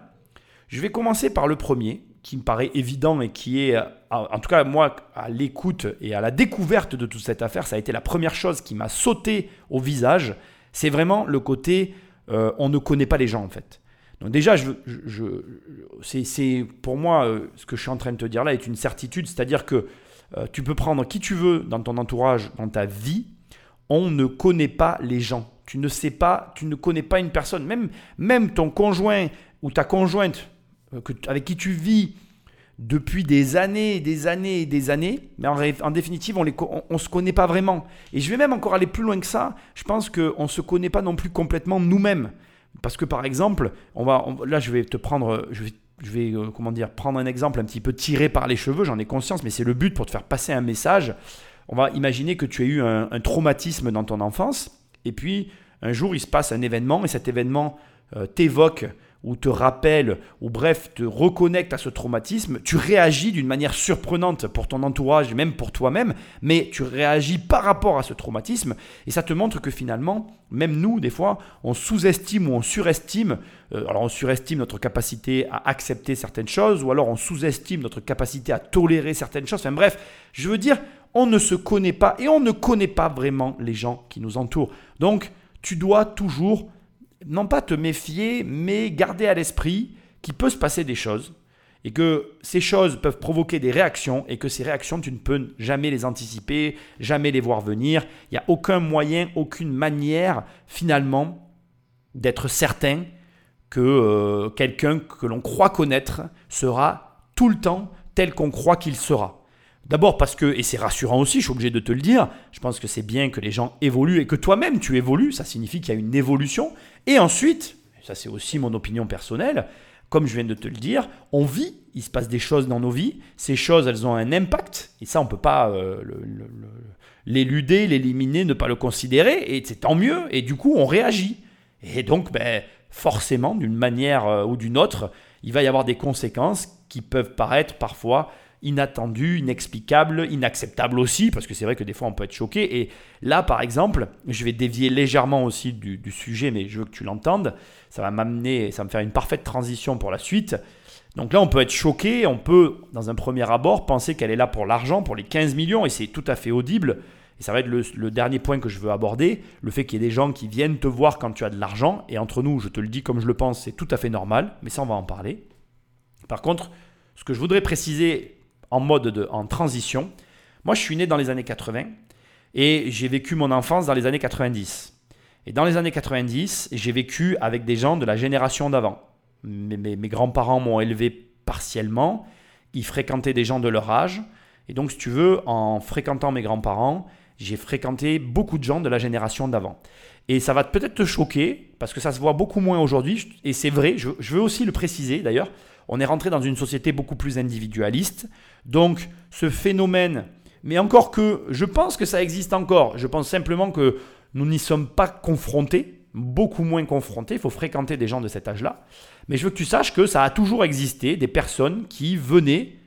Je vais commencer par le premier, qui me paraît évident et qui est, euh, en tout cas moi, à l'écoute et à la découverte de toute cette affaire, ça a été la première chose qui m'a sauté au visage. C'est vraiment le côté euh, on ne connaît pas les gens en fait. Donc déjà, je, c'est pour moi euh, ce que je suis en train de te dire là est une certitude, c'est-à-dire que euh, tu peux prendre qui tu veux dans ton entourage, dans ta vie, on ne connaît pas les gens. Tu ne sais pas, tu ne connais pas une personne, même, même ton conjoint ou ta conjointe avec qui tu vis depuis des années, des années et des années, mais en, définitive, on ne se connaît pas vraiment. Et je vais même encore aller plus loin que ça. Je pense qu'on ne se connaît pas non plus complètement nous-mêmes. Parce que par exemple, on va, là je vais te prendre, je vais, je vais euh, comment dire, prendre un exemple un petit peu tiré par les cheveux, j'en ai conscience, mais c'est le but pour te faire passer un message. On va imaginer que tu as eu un, traumatisme dans ton enfance, et puis un jour il se passe un événement, et cet événement euh, t'évoque ou te rappelle, ou bref, te reconnecte à ce traumatisme, tu réagis d'une manière surprenante pour ton entourage et même pour toi-même, mais tu réagis par rapport à ce traumatisme, et ça te montre que finalement, même nous, des fois, on sous-estime ou on surestime, euh, alors on surestime notre capacité à accepter certaines choses, ou alors on sous-estime notre capacité à tolérer certaines choses, enfin bref, je veux dire, on ne se connaît pas, et on ne connaît pas vraiment les gens qui nous entourent. Donc, tu dois toujours non pas te méfier, mais garder à l'esprit qu'il peut se passer des choses et que ces choses peuvent provoquer des réactions et que ces réactions, tu ne peux jamais les anticiper, jamais les voir venir. Il n'y a aucun moyen, aucune manière finalement d'être certain que euh, quelqu'un que l'on croit connaître sera tout le temps tel qu'on croit qu'il sera. D'abord parce que, et c'est rassurant aussi, je suis obligé de te le dire, je pense que c'est bien que les gens évoluent et que toi-même tu évolues, ça signifie qu'il y a une évolution. Et ensuite, ça c'est aussi mon opinion personnelle, comme je viens de te le dire, on vit, il se passe des choses dans nos vies, ces choses elles ont un impact, et ça on ne peut pas euh, l'éluder, l'éliminer, ne pas le considérer, et c'est tant mieux, et du coup on réagit. Et donc, ben, forcément, d'une manière euh, ou d'une autre, il va y avoir des conséquences qui peuvent paraître parfois inattendu, inexplicable, inacceptable aussi, parce que c'est vrai que des fois on peut être choqué. Et là, par exemple, je vais dévier légèrement aussi du, sujet, mais je veux que tu l'entendes. Ça va m'amener, ça va me faire une parfaite transition pour la suite. Donc là, on peut être choqué, on peut, dans un premier abord, penser qu'elle est là pour l'argent, pour les 15 millions, et c'est tout à fait audible. Et ça va être le, le, dernier point que je veux aborder, le fait qu'il y ait des gens qui viennent te voir quand tu as de l'argent, et entre nous, je te le dis comme je le pense, c'est tout à fait normal, mais ça, on va en parler. Par contre, ce que je voudrais préciser en mode de, en transition. Moi, je suis né dans les années 80 et j'ai vécu mon enfance dans les années 90. Et dans les années 90, j'ai vécu avec des gens de la génération d'avant. Mes, mes, grands-parents m'ont élevé partiellement, ils fréquentaient des gens de leur âge. Et donc, si tu veux, en fréquentant mes grands-parents, j'ai fréquenté beaucoup de gens de la génération d'avant. Et ça va peut-être te choquer, parce que ça se voit beaucoup moins aujourd'hui, et c'est vrai, je, je, veux aussi le préciser d'ailleurs, on est rentré dans une société beaucoup plus individualiste. Donc ce phénomène, mais encore que je pense que ça existe encore, je pense simplement que nous n'y sommes pas confrontés, beaucoup moins confrontés, il faut fréquenter des gens de cet âge-là. Mais je veux que tu saches que ça a toujours existé, des personnes qui venaient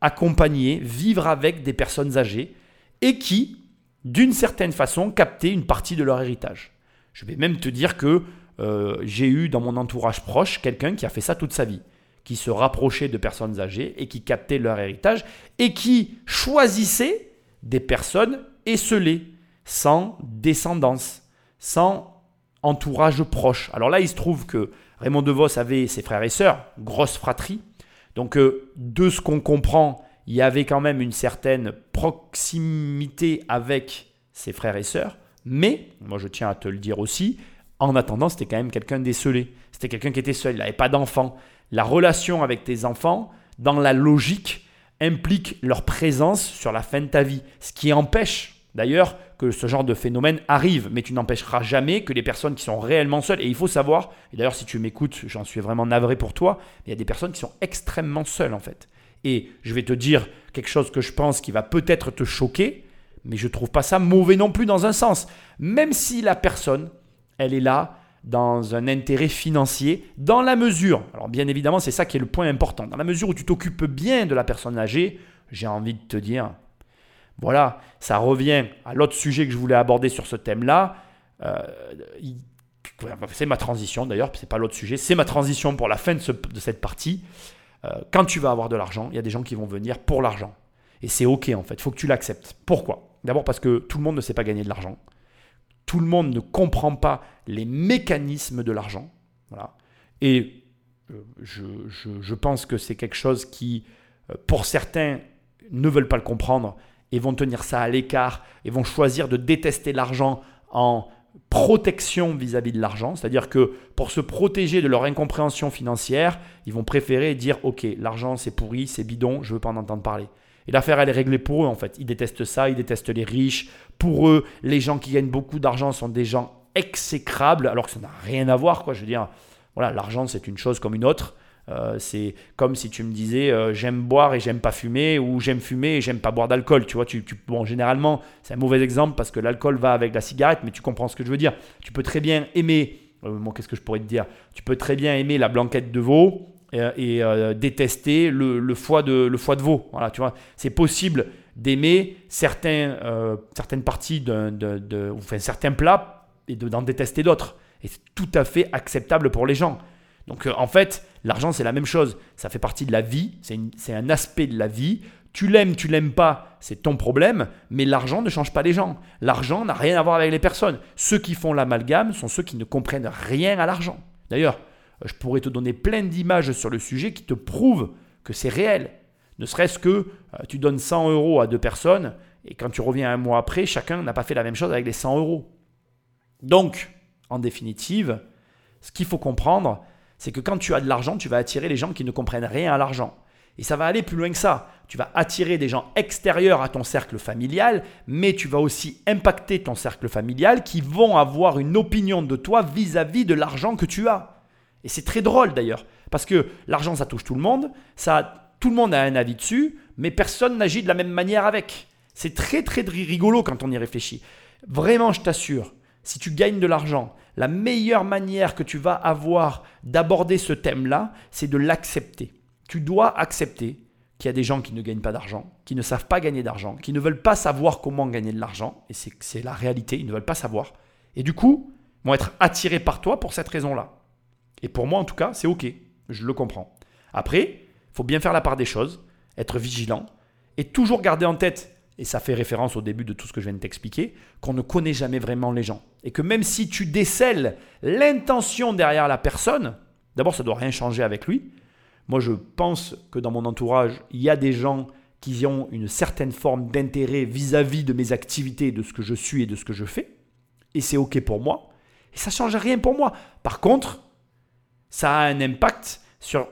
accompagner, vivre avec des personnes âgées et qui, d'une certaine façon, captaient une partie de leur héritage. Je vais même te dire que euh, j'ai eu dans mon entourage proche quelqu'un qui a fait ça toute sa vie qui se rapprochaient de personnes âgées et qui captaient leur héritage et qui choisissaient des personnes esselées, sans descendance, sans entourage proche. Alors là, il se trouve que Raymond DeVos avait ses frères et sœurs, grosse fratrie. Donc euh, de ce qu'on comprend, il y avait quand même une certaine proximité avec ses frères et sœurs, mais, moi je tiens à te le dire aussi, en attendant, c'était quand même quelqu'un décelé. C'était quelqu'un qui était seul, il n'avait pas d'enfant. La relation avec tes enfants, dans la logique, implique leur présence sur la fin de ta vie. Ce qui empêche d'ailleurs que ce genre de phénomène arrive, mais tu n'empêcheras jamais que les personnes qui sont réellement seules, et il faut savoir, et d'ailleurs si tu m'écoutes, j'en suis vraiment navré pour toi, il y a des personnes qui sont extrêmement seules en fait. Et je vais te dire quelque chose que je pense qui va peut-être te choquer, mais je ne trouve pas ça mauvais non plus dans un sens. Même si la personne, elle est là dans un intérêt financier, dans la mesure, alors bien évidemment c'est ça qui est le point important, dans la mesure où tu t'occupes bien de la personne âgée, j'ai envie de te dire, voilà, ça revient à l'autre sujet que je voulais aborder sur ce thème-là. Euh, c'est ma transition d'ailleurs, c'est pas l'autre sujet, c'est ma transition pour la fin de, cette partie. Euh, quand tu vas avoir de l'argent, il y a des gens qui vont venir pour l'argent. Et c'est ok en fait, il faut que tu l'acceptes. Pourquoi? D'abord parce que tout le monde ne sait pas gagner de l'argent tout le monde ne comprend pas les mécanismes de l'argent. Voilà. Et euh, je, pense que c'est quelque chose qui, euh, pour certains, ne veulent pas le comprendre et vont tenir ça à l'écart et vont choisir de détester l'argent en protection vis-à-vis de l'argent, c'est-à-dire que pour se protéger de leur incompréhension financière, ils vont préférer dire ok, l'argent c'est pourri, c'est bidon, je ne veux pas en entendre parler. Et l'affaire, elle est réglée pour eux, en fait. Ils détestent ça, ils détestent les riches. Pour eux, les gens qui gagnent beaucoup d'argent sont des gens exécrables, alors que ça n'a rien à voir, quoi. Je veux dire, voilà, l'argent, c'est une chose comme une autre. Euh, c'est comme si tu me disais euh, j'aime boire et j'aime pas fumer ou j'aime fumer et j'aime pas boire d'alcool. Tu vois, tu, bon, généralement, c'est un mauvais exemple parce que l'alcool va avec la cigarette, mais tu comprends ce que je veux dire. Tu peux très bien aimer, euh, qu'est-ce que je pourrais te dire? Tu peux très bien aimer la blanquette de veau et, euh, détester le, foie de, le foie de veau. Voilà, tu vois, c'est possible d'aimer certains, euh, certaines parties de, de, enfin, certains plats et d'en détester d'autres. Et c'est tout à fait acceptable pour les gens. Donc euh, en fait, l'argent c'est la même chose. Ça fait partie de la vie, c'est un aspect de la vie. Tu l'aimes, tu l'aimes pas, c'est ton problème, mais l'argent ne change pas les gens. L'argent n'a rien à voir avec les personnes. Ceux qui font l'amalgame sont ceux qui ne comprennent rien à l'argent. D'ailleurs, je pourrais te donner plein d'images sur le sujet qui te prouvent que c'est réel. Ne serait-ce que euh, tu donnes 100 euros à deux personnes et quand tu reviens un mois après, chacun n'a pas fait la même chose avec les 100 euros. Donc, en définitive, ce qu'il faut comprendre, c'est que quand tu as de l'argent, tu vas attirer les gens qui ne comprennent rien à l'argent. Et ça va aller plus loin que ça. Tu vas attirer des gens extérieurs à ton cercle familial, mais tu vas aussi impacter ton cercle familial qui vont avoir une opinion de toi vis-à-vis -vis de l'argent que tu as. Et c'est très drôle d'ailleurs, parce que l'argent, ça touche tout le monde, ça, tout le monde a un avis dessus, mais personne n'agit de la même manière avec. C'est très très rigolo quand on y réfléchit. Vraiment, je t'assure, si tu gagnes de l'argent, la meilleure manière que tu vas avoir d'aborder ce thème-là, c'est de l'accepter. Tu dois accepter qu'il y a des gens qui ne gagnent pas d'argent, qui ne savent pas gagner d'argent, qui ne veulent pas savoir comment gagner de l'argent, et c'est la réalité, ils ne veulent pas savoir. Et du coup, vont être attirés par toi pour cette raison-là. Et pour moi, en tout cas, c'est OK. Je le comprends. Après, il faut bien faire la part des choses, être vigilant et toujours garder en tête, et ça fait référence au début de tout ce que je viens de t'expliquer, qu'on ne connaît jamais vraiment les gens. Et que même si tu décèles l'intention derrière la personne, d'abord, ça ne doit rien changer avec lui. Moi, je pense que dans mon entourage, il y a des gens qui ont une certaine forme d'intérêt vis-à-vis de mes activités, de ce que je suis et de ce que je fais. Et c'est OK pour moi. Et ça ne change rien pour moi. Par contre, ça a un impact sur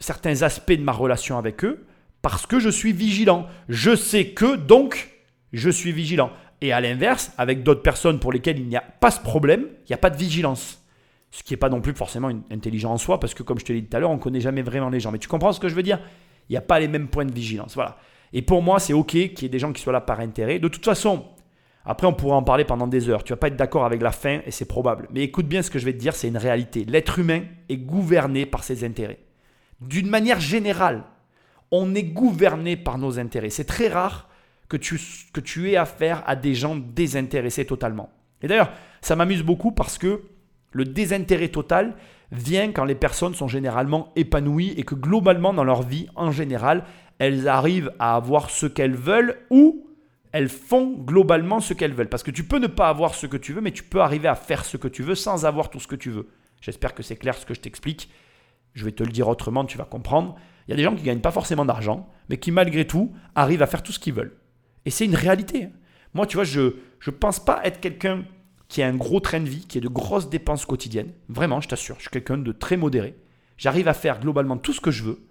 certains aspects de ma relation avec eux parce que je suis vigilant. Je sais que, donc, je suis vigilant. Et à l'inverse, avec d'autres personnes pour lesquelles il n'y a pas ce problème, il n'y a pas de vigilance. Ce qui n'est pas non plus forcément intelligent en soi, parce que comme je te l'ai dit tout à l'heure, on ne connaît jamais vraiment les gens. Mais tu comprends ce que je veux dire? Il n'y a pas les mêmes points de vigilance. Voilà. Et pour moi, c'est OK qu'il y ait des gens qui soient là par intérêt. De toute façon, après, on pourra en parler pendant des heures. Tu vas pas être d'accord avec la fin et c'est probable. Mais écoute bien ce que je vais te dire, c'est une réalité. L'être humain est gouverné par ses intérêts. D'une manière générale, on est gouverné par nos intérêts. C'est très rare que tu, que tu aies affaire à des gens désintéressés totalement. Et d'ailleurs, ça m'amuse beaucoup parce que le désintérêt total vient quand les personnes sont généralement épanouies et que globalement dans leur vie, en général, elles arrivent à avoir ce qu'elles veulent ou elles font globalement ce qu'elles veulent. Parce que tu peux ne pas avoir ce que tu veux, mais tu peux arriver à faire ce que tu veux sans avoir tout ce que tu veux. J'espère que c'est clair ce que je t'explique. Je vais te le dire autrement, tu vas comprendre. Il y a des gens qui gagnent pas forcément d'argent, mais qui malgré tout arrivent à faire tout ce qu'ils veulent. Et c'est une réalité. Moi, tu vois, je ne pense pas être quelqu'un qui a un gros train de vie, qui a de grosses dépenses quotidiennes. Vraiment, je t'assure, je suis quelqu'un de très modéré. J'arrive à faire globalement tout ce que je veux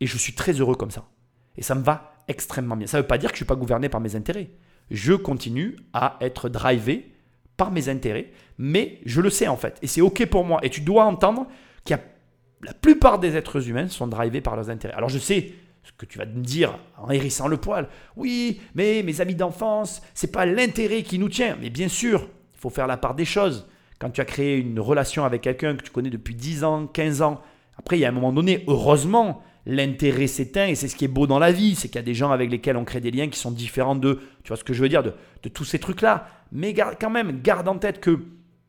et je suis très heureux comme ça. Et ça me va extrêmement bien. Ça ne veut pas dire que je ne suis pas gouverné par mes intérêts. Je continue à être drivé par mes intérêts, mais je le sais en fait. Et c'est OK pour moi. Et tu dois entendre qu'il y a la plupart des êtres humains sont drivés par leurs intérêts. Alors je sais ce que tu vas me dire en hérissant le poil. Oui, mais mes amis d'enfance, c'est pas l'intérêt qui nous tient. Mais bien sûr, il faut faire la part des choses. Quand tu as créé une relation avec quelqu'un que tu connais depuis 10 ans, 15 ans, après, il y a un moment donné, heureusement, l'intérêt s'éteint et c'est ce qui est beau dans la vie, c'est qu'il y a des gens avec lesquels on crée des liens qui sont différents de, tu vois ce que je veux dire, de, tous ces trucs-là. Mais quand même, garde en tête que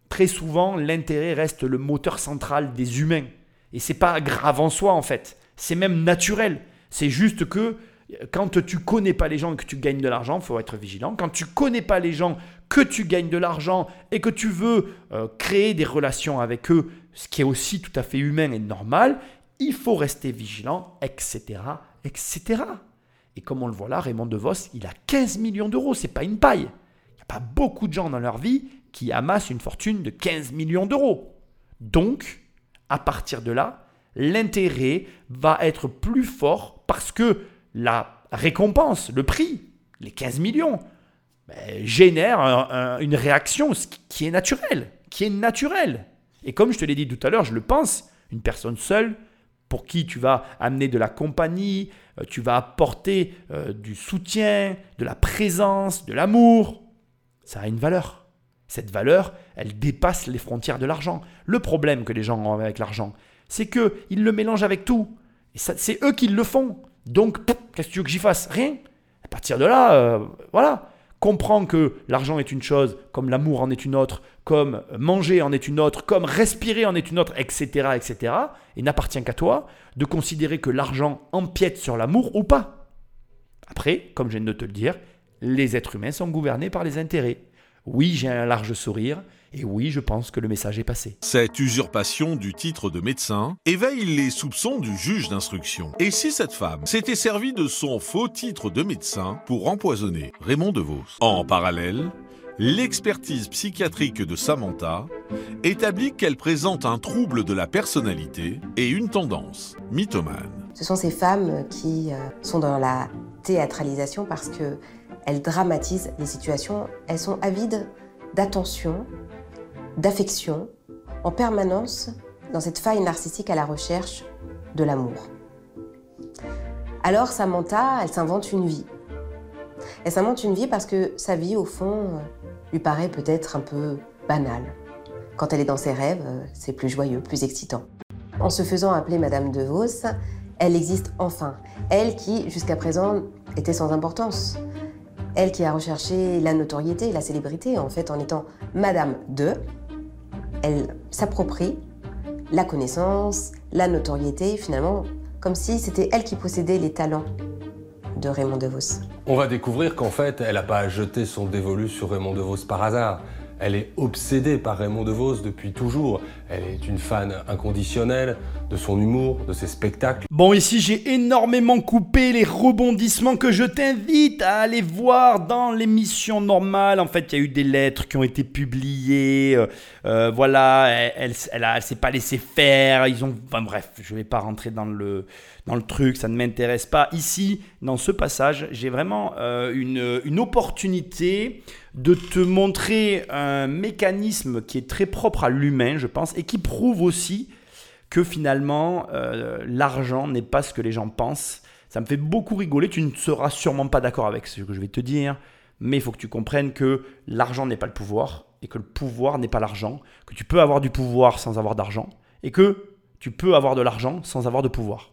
très souvent, l'intérêt reste le moteur central des humains. Et c'est pas grave en soi en fait. C'est même naturel. C'est juste que quand tu connais pas les gens et que tu gagnes de l'argent, faut être vigilant. Quand tu connais pas les gens, que tu gagnes de l'argent et que tu veux euh, créer des relations avec eux, ce qui est aussi tout à fait humain et normal, il faut rester vigilant, etc., etc. Et comme on le voit là, Raymond DeVos, il a 15 millions d'euros, c'est pas une paille. Il n'y a pas beaucoup de gens dans leur vie qui amassent une fortune de 15 millions d'euros. Donc, à partir de là, l'intérêt va être plus fort parce que la récompense, le prix, les 15 millions, ben, génère un- un- une réaction qui est naturelle, qui est naturelle. Et comme je te l'ai dit tout à l'heure, je le pense, une personne seule, pour qui tu vas amener de la compagnie, euh, tu vas apporter euh, du soutien, de la présence, de l'amour, ça a une valeur. Cette valeur, elle dépasse les frontières de l'argent. Le problème que les gens ont avec l'argent, c'est qu'ils le mélangent avec tout. Et c'est eux qui le font. Donc, qu'est-ce que tu veux que j'y fasse? Rien. À partir de là, euh, voilà. Comprends que l'argent est une chose, comme l'amour en est une autre, comme manger en est une autre, comme respirer en est une autre, etc. etc. Et n'appartient qu'à toi de considérer que l'argent empiète sur l'amour ou pas. Après, comme je viens de te le dire, les êtres humains sont gouvernés par les intérêts. Oui, j'ai un large sourire, et oui, je pense que le message est passé. Cette usurpation du titre de médecin éveille les soupçons du juge d'instruction. Et si cette femme s'était servie de son faux titre de médecin pour empoisonner Raymond DeVos? En parallèle, l'expertise psychiatrique de Samantha établit qu'elle présente un trouble de la personnalité et une tendance mythomane. Ce sont ces femmes qui euh, sont dans la théâtralisation parce que elles dramatisent les situations. Elles sont avides d'attention, d'affection, en permanence dans cette faille narcissique à la recherche de l'amour. Alors Samantha, elle s'invente une vie. Elle s'invente une vie parce que sa vie, au fond, lui paraît peut-être un peu banale. Quand elle est dans ses rêves, c'est plus joyeux, plus excitant. En se faisant appeler Madame de Vos, elle existe enfin. Elle qui, jusqu'à présent, était sans importance. Elle qui a recherché la notoriété, la célébrité, en fait, en étant Madame de, elle s'approprie la connaissance, la notoriété, finalement, comme si c'était elle qui possédait les talents de Raymond DeVos. On va découvrir qu'en fait, elle n'a pas jeté son dévolu sur Raymond DeVos par hasard. Elle est obsédée par Raymond DeVos depuis toujours. Elle est une fan inconditionnelle de son humour, de ses spectacles. Bon, ici j'ai énormément coupé les rebondissements que je t'invite à aller voir dans l'émission normale. En fait, il y a eu des lettres qui ont été publiées. euh, euh, voilà, elle, elle, elle, s'est pas laissé faire. Ils ont, bref, je vais pas rentrer dans le dans le truc, ça ne m'intéresse pas. Ici, dans ce passage, j'ai vraiment euh, une, une opportunité de te montrer un mécanisme qui est très propre à l'humain, je pense, et qui prouve aussi que finalement, euh, l'argent n'est pas ce que les gens pensent. Ça me fait beaucoup rigoler. Tu ne seras sûrement pas d'accord avec ce que je vais te dire, mais il faut que tu comprennes que l'argent n'est pas le pouvoir et que le pouvoir n'est pas l'argent, que tu peux avoir du pouvoir sans avoir d'argent et que tu peux avoir de l'argent sans avoir de pouvoir.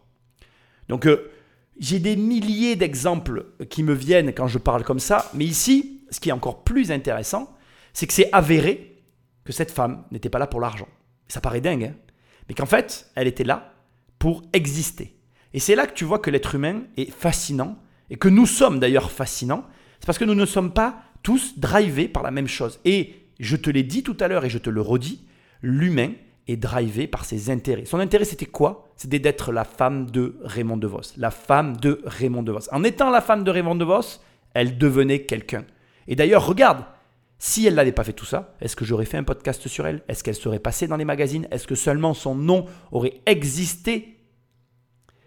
Donc, euh, j'ai des milliers d'exemples qui me viennent quand je parle comme ça, mais ici, ce qui est encore plus intéressant, c'est que c'est avéré que cette femme n'était pas là pour l'argent. Ça paraît dingue, hein mais qu'en fait, elle était là pour exister. Et c'est là que tu vois que l'être humain est fascinant, et que nous sommes d'ailleurs fascinants, c'est parce que nous ne sommes pas tous drivés par la même chose. Et je te l'ai dit tout à l'heure et je te le redis, l'humain est drivé par ses intérêts. Son intérêt, c'était quoi? C'était d'être la femme de Raymond DeVos. La femme de Raymond DeVos. En étant la femme de Raymond DeVos, elle devenait quelqu'un. Et d'ailleurs, regarde, si elle n'avait pas fait tout ça, est-ce que j'aurais fait un podcast sur elle? Est-ce qu'elle serait passée dans les magazines? Est-ce que seulement son nom aurait existé?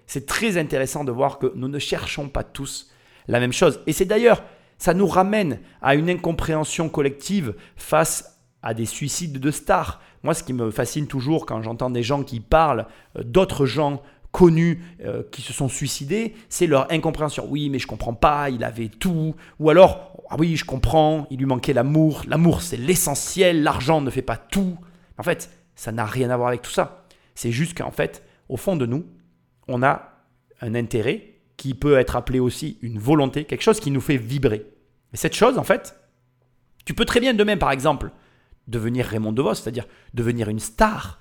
C'est très intéressant de voir que nous ne cherchons pas tous la même chose. Et c'est d'ailleurs, ça nous ramène à une incompréhension collective face à des suicides de stars. Moi, ce qui me fascine toujours quand j'entends des gens qui parlent euh, d'autres gens connus euh, qui se sont suicidés, c'est leur incompréhension. Oui, mais je comprends pas, il avait tout. Ou alors, ah oui, je comprends, il lui manquait l'amour. L'amour, c'est l'essentiel, l'argent ne fait pas tout. En fait, ça n'a rien à voir avec tout ça. C'est juste qu'en fait, au fond de nous, on a un intérêt qui peut être appelé aussi une volonté, quelque chose qui nous fait vibrer. Et cette chose, en fait, tu peux très bien demain, par exemple, devenir Raymond DeVos, c'est-à-dire devenir une star.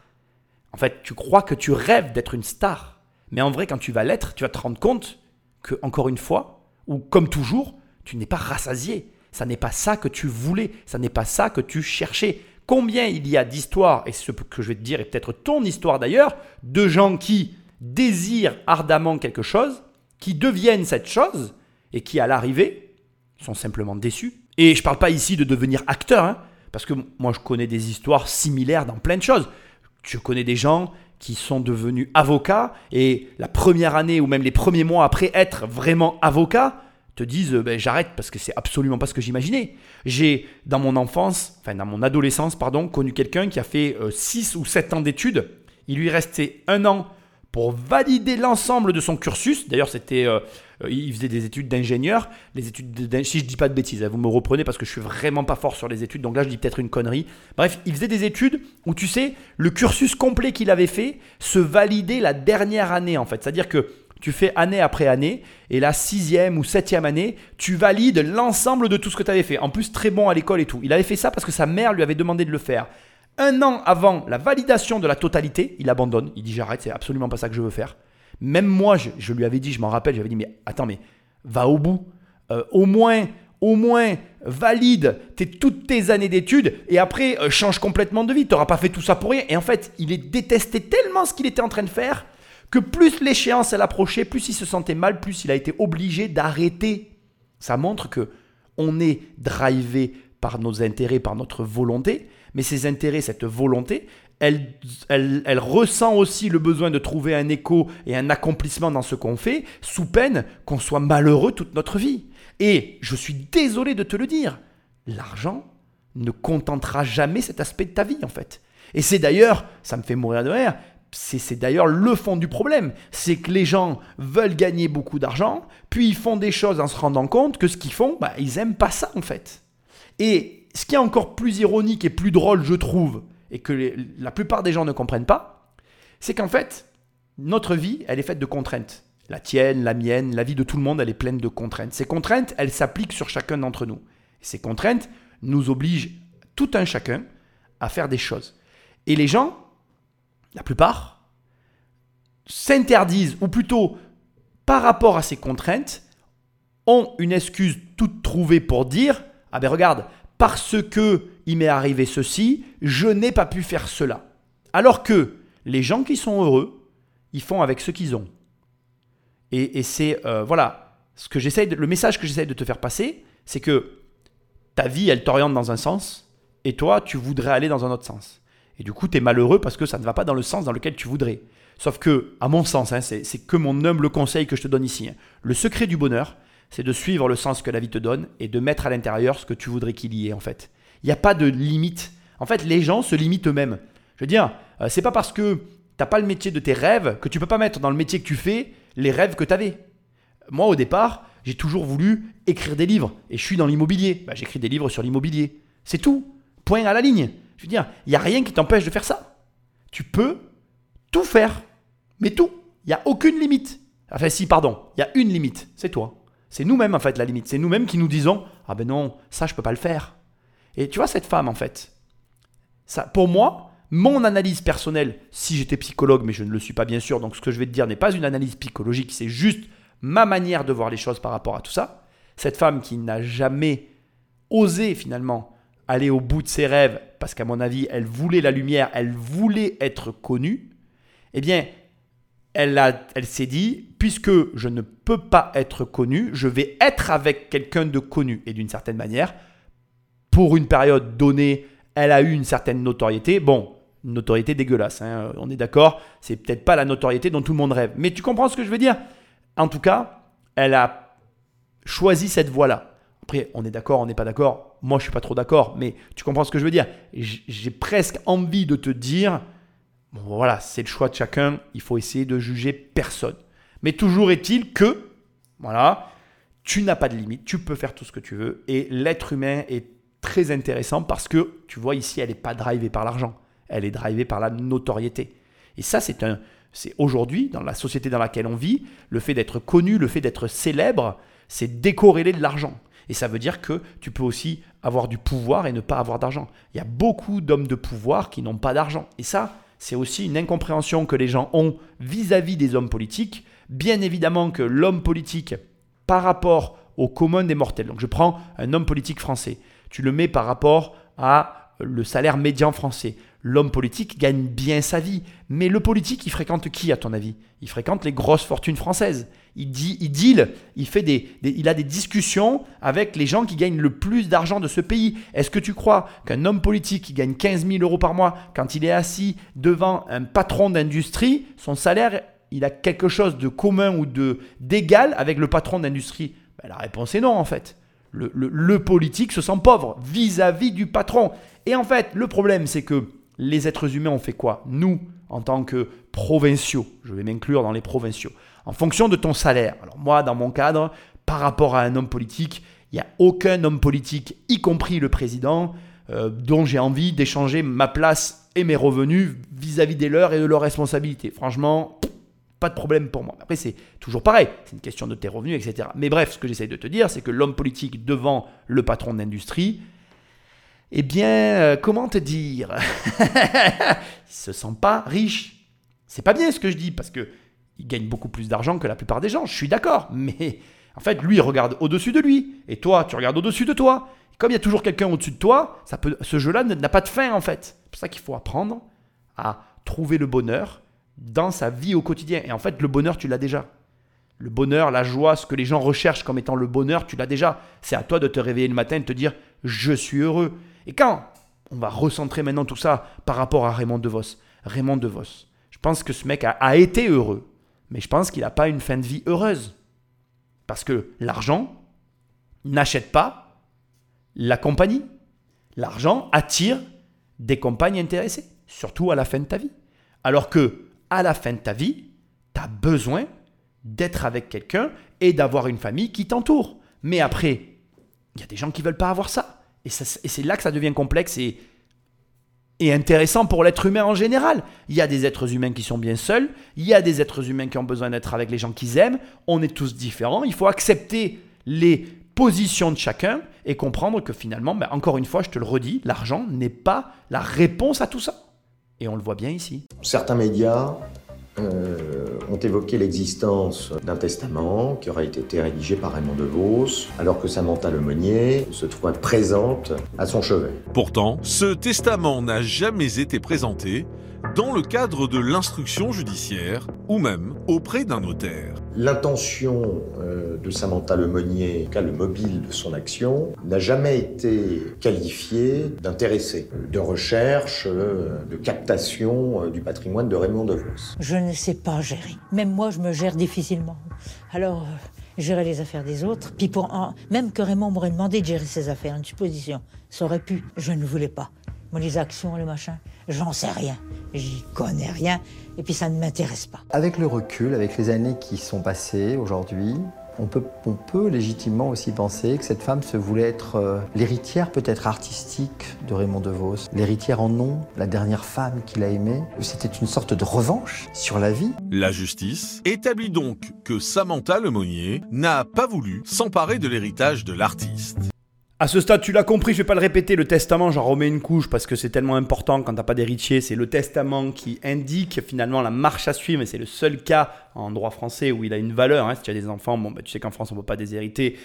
En fait, tu crois que tu rêves d'être une star. Mais en vrai, quand tu vas l'être, tu vas te rendre compte que, encore une fois, ou comme toujours, tu n'es pas rassasié. Ça n'est pas ça que tu voulais, ça n'est pas ça que tu cherchais. Combien il y a d'histoires, et ce que je vais te dire est peut-être ton histoire d'ailleurs, de gens qui désirent ardemment quelque chose, qui deviennent cette chose, et qui à l'arrivée sont simplement déçus. Et je ne parle pas ici de devenir acteur, hein, parce que moi je connais des histoires similaires dans plein de choses. Je connais des gens qui sont devenus avocats et la première année ou même les premiers mois après être vraiment avocat, te disent ben, j'arrête parce que c'est absolument pas ce que j'imaginais. J'ai dans mon enfance, enfin dans mon adolescence pardon, connu quelqu'un qui a fait 6 euh, ou 7 ans d'études. Il lui restait un an pour valider l'ensemble de son cursus. D'ailleurs, c'était, euh, il faisait des études d'ingénieur. Les études si je dis pas de bêtises, hein, vous me reprenez parce que je suis vraiment pas fort sur les études. Donc là, je dis peut-être une connerie. Bref, il faisait des études où tu sais, le cursus complet qu'il avait fait se validait la dernière année en fait. C'est-à-dire que tu fais année après année, et la sixième ou septième année, tu valides l'ensemble de tout ce que tu avais fait. En plus, très bon à l'école et tout. Il avait fait ça parce que sa mère lui avait demandé de le faire. Un an avant la validation de la totalité, il abandonne. Il dit j'arrête, c'est absolument pas ça que je veux faire. Même moi, je, lui avais dit, je m'en rappelle, j'avais dit mais attends, mais va au bout. Euh, au moins, au moins valide toutes tes années d'études et après euh, change complètement de vie. Tu n'auras pas fait tout ça pour rien. Et en fait, il est détesté tellement ce qu'il était en train de faire que plus l'échéance elle approchait, plus il se sentait mal, plus il a été obligé d'arrêter. Ça montre que on est drivé par nos intérêts, par notre volonté, mais ces intérêts, cette volonté, elle, ressent aussi le besoin de trouver un écho et un accomplissement dans ce qu'on fait, sous peine qu'on soit malheureux toute notre vie. Et je suis désolé de te le dire, l'argent ne contentera jamais cet aspect de ta vie en fait. Et c'est d'ailleurs, ça me fait mourir de rire, c'est d'ailleurs le fond du problème. C'est que les gens veulent gagner beaucoup d'argent, puis ils font des choses en se rendant compte que ce qu'ils font, bah, ils n'aiment pas ça en fait. Et ce qui est encore plus ironique et plus drôle, je trouve, et que la plupart des gens ne comprennent pas, c'est qu'en fait, notre vie, elle est faite de contraintes. La tienne, la mienne, la vie de tout le monde, elle est pleine de contraintes. Ces contraintes, elles s'appliquent sur chacun d'entre nous. Ces contraintes nous obligent, tout un chacun, à faire des choses. Et les gens, la plupart, s'interdisent, ou plutôt, par rapport à ces contraintes, ont une excuse toute trouvée pour dire Ah ben regarde, parce que il m'est arrivé ceci, je n'ai pas pu faire cela. Alors que les gens qui sont heureux, ils font avec ce qu'ils ont. Et, c'est euh, voilà ce que j'essaie, le message que j'essaie de te faire passer, c'est que ta vie, elle t'oriente dans un sens, et toi, tu voudrais aller dans un autre sens. Et du coup, tu es malheureux parce que ça ne va pas dans le sens dans lequel tu voudrais. Sauf que, à mon sens, hein, c'est que mon humble conseil que je te donne ici. Hein. Le secret du bonheur, c'est de suivre le sens que la vie te donne et de mettre à l'intérieur ce que tu voudrais qu'il y ait en fait. Il n'y a pas de limite. En fait, les gens se limitent eux-mêmes. Je veux dire, euh, c'est pas parce que tu n'as pas le métier de tes rêves que tu peux pas mettre dans le métier que tu fais les rêves que tu avais. Moi, au départ, j'ai toujours voulu écrire des livres et je suis dans l'immobilier. Bah, j'écris des livres sur l'immobilier. C'est tout. Point à la ligne. Je veux dire, il n'y a rien qui t'empêche de faire ça. Tu peux tout faire. Mais tout. Il n'y a aucune limite. Enfin, si, pardon, il y a une limite. C'est toi. C'est nous-mêmes, en fait, la limite. C'est nous-mêmes qui nous disons Ah ben non, ça, je peux pas le faire. Et tu vois, cette femme, en fait, ça, pour moi, mon analyse personnelle, si j'étais psychologue, mais je ne le suis pas, bien sûr, donc ce que je vais te dire n'est pas une analyse psychologique, c'est juste ma manière de voir les choses par rapport à tout ça. Cette femme qui n'a jamais osé, finalement, aller au bout de ses rêves, parce qu'à mon avis, elle voulait la lumière, elle voulait être connue, eh bien, elle, a, elle s'est dit, puisque je ne peux pas être connu, je vais être avec quelqu'un de connu. Et d'une certaine manière, pour une période donnée, elle a eu une certaine notoriété. Bon, une notoriété dégueulasse, hein, on est d'accord, c'est peut-être pas la notoriété dont tout le monde rêve. Mais tu comprends ce que je veux dire? En tout cas, elle a choisi cette voie-là. Après, on est d'accord, on n'est pas d'accord. Moi, je suis pas trop d'accord, mais tu comprends ce que je veux dire? J'ai presque envie de te dire, voilà, c'est le choix de chacun. Il faut essayer de juger personne. Mais toujours est-il que, voilà, tu n'as pas de limite. Tu peux faire tout ce que tu veux. Et l'être humain est très intéressant parce que, tu vois, ici, elle n'est pas drivée par l'argent. Elle est drivée par la notoriété. Et ça, c'est un, c'est aujourd'hui, dans la société dans laquelle on vit, le fait d'être connu, le fait d'être célèbre, c'est décorrélé de l'argent. Et ça veut dire que tu peux aussi avoir du pouvoir et ne pas avoir d'argent. Il y a beaucoup d'hommes de pouvoir qui n'ont pas d'argent. Et ça, c'est aussi une incompréhension que les gens ont vis-à-vis des hommes politiques. Bien évidemment que l'homme politique, par rapport au commun des mortels, donc je prends un homme politique français, tu le mets par rapport à le salaire médian français. L'homme politique gagne bien sa vie. Mais le politique, il fréquente qui, à ton avis? Il fréquente les grosses fortunes françaises. Il, dit, il deal, il, fait des, il a des discussions avec les gens qui gagnent le plus d'argent de ce pays. Est-ce que tu crois qu'un homme politique qui gagne 15 000 euros par mois, quand il est assis devant un patron d'industrie, son salaire, il a quelque chose de commun ou de d'égal avec le patron d'industrie? Ben, La réponse est non, en fait. Le, politique se sent pauvre vis-à-vis du patron. Et en fait, le problème, c'est que les êtres humains ont fait quoi Nous, en tant que provinciaux, je vais m'inclure dans les provinciaux, en fonction de ton salaire. Alors moi, dans mon cadre, par rapport à un homme politique, il n'y a aucun homme politique, y compris le président, euh, dont j'ai envie d'échanger ma place et mes revenus vis-à-vis des leurs et de leurs responsabilités. Franchement, pas de problème pour moi. Après, c'est toujours pareil, c'est une question de tes revenus, etc. Mais bref, ce que j'essaye de te dire, c'est que l'homme politique devant le patron d'industrie, eh bien, euh, comment te dire? Il se sent pas riche. C'est pas bien ce que je dis parce que il gagne beaucoup plus d'argent que la plupart des gens. Je suis d'accord, mais en fait, lui il regarde au-dessus de lui et toi, tu regardes au-dessus de toi. comme il y a toujours quelqu'un au-dessus de toi, ça peut, ce jeu-là n'a pas de fin en fait. C'est pour ça qu'il faut apprendre à trouver le bonheur dans sa vie au quotidien. Et en fait, le bonheur, tu l'as déjà. Le bonheur, la joie, ce que les gens recherchent comme étant le bonheur, tu l'as déjà. C'est à toi de te réveiller le matin et de te dire je suis heureux. Et quand on va recentrer maintenant tout ça par rapport à Raymond DeVos, Raymond DeVos, je pense que ce mec a, été heureux, mais je pense qu'il n'a pas une fin de vie heureuse. Parce que l'argent n'achète pas la compagnie. L'argent attire des compagnes intéressées, surtout à la fin de ta vie. Alors que à la fin de ta vie, tu as besoin d'être avec quelqu'un et d'avoir une famille qui t'entoure. Mais après, il y a des gens qui veulent pas avoir ça. Et, c'est là que ça devient complexe et, intéressant pour l'être humain en général. Il y a des êtres humains qui sont bien seuls, il y a des êtres humains qui ont besoin d'être avec les gens qu'ils aiment, on est tous différents, il faut accepter les positions de chacun et comprendre que finalement, ben encore une fois, je te le redis, l'argent n'est pas la réponse à tout ça. Et on le voit bien ici. Certains médias euh, ont évoqué l'existence d'un testament qui aurait été rédigé par Raymond DeVos, alors que Samantha Lemonnier se trouvait présente à son chevet. Pourtant, ce testament n'a jamais été présenté dans le cadre de l'instruction judiciaire ou même auprès d'un notaire. L'intention euh, de Samantha Lemonnier, cas le mobile de son action, n'a jamais été qualifiée d'intéressé, de recherche, euh, de captation euh, du patrimoine de Raymond DeVos. Je ne sais pas gérer. Même moi, je me gère difficilement. Alors, gérer les affaires des autres, puis pour même que Raymond m'aurait demandé de gérer ses affaires, une supposition, ça aurait pu. Je ne voulais pas. Moi, les actions, les machins, j'en sais rien. J'y connais rien. Et puis, ça ne m'intéresse pas. Avec le recul, avec les années qui sont passées aujourd'hui, on peut, on peut légitimement aussi penser que cette femme se voulait être euh, l'héritière peut-être artistique de Raymond DeVos, l'héritière en nom, la dernière femme qu'il a aimée. C'était une sorte de revanche sur la vie. La justice établit donc que Samantha Lemonnier n'a pas voulu s'emparer de l'héritage de l'artiste. À ce stade, tu l'as compris, je vais pas le répéter, le testament, j'en remets une couche parce que c'est tellement important quand t'as pas d'héritier. C'est le testament qui indique finalement la marche à suivre, et c'est le seul cas en droit français où il a une valeur. Hein. Si tu as des enfants, bon, bah, tu sais qu'en France, on ne peut pas déshériter.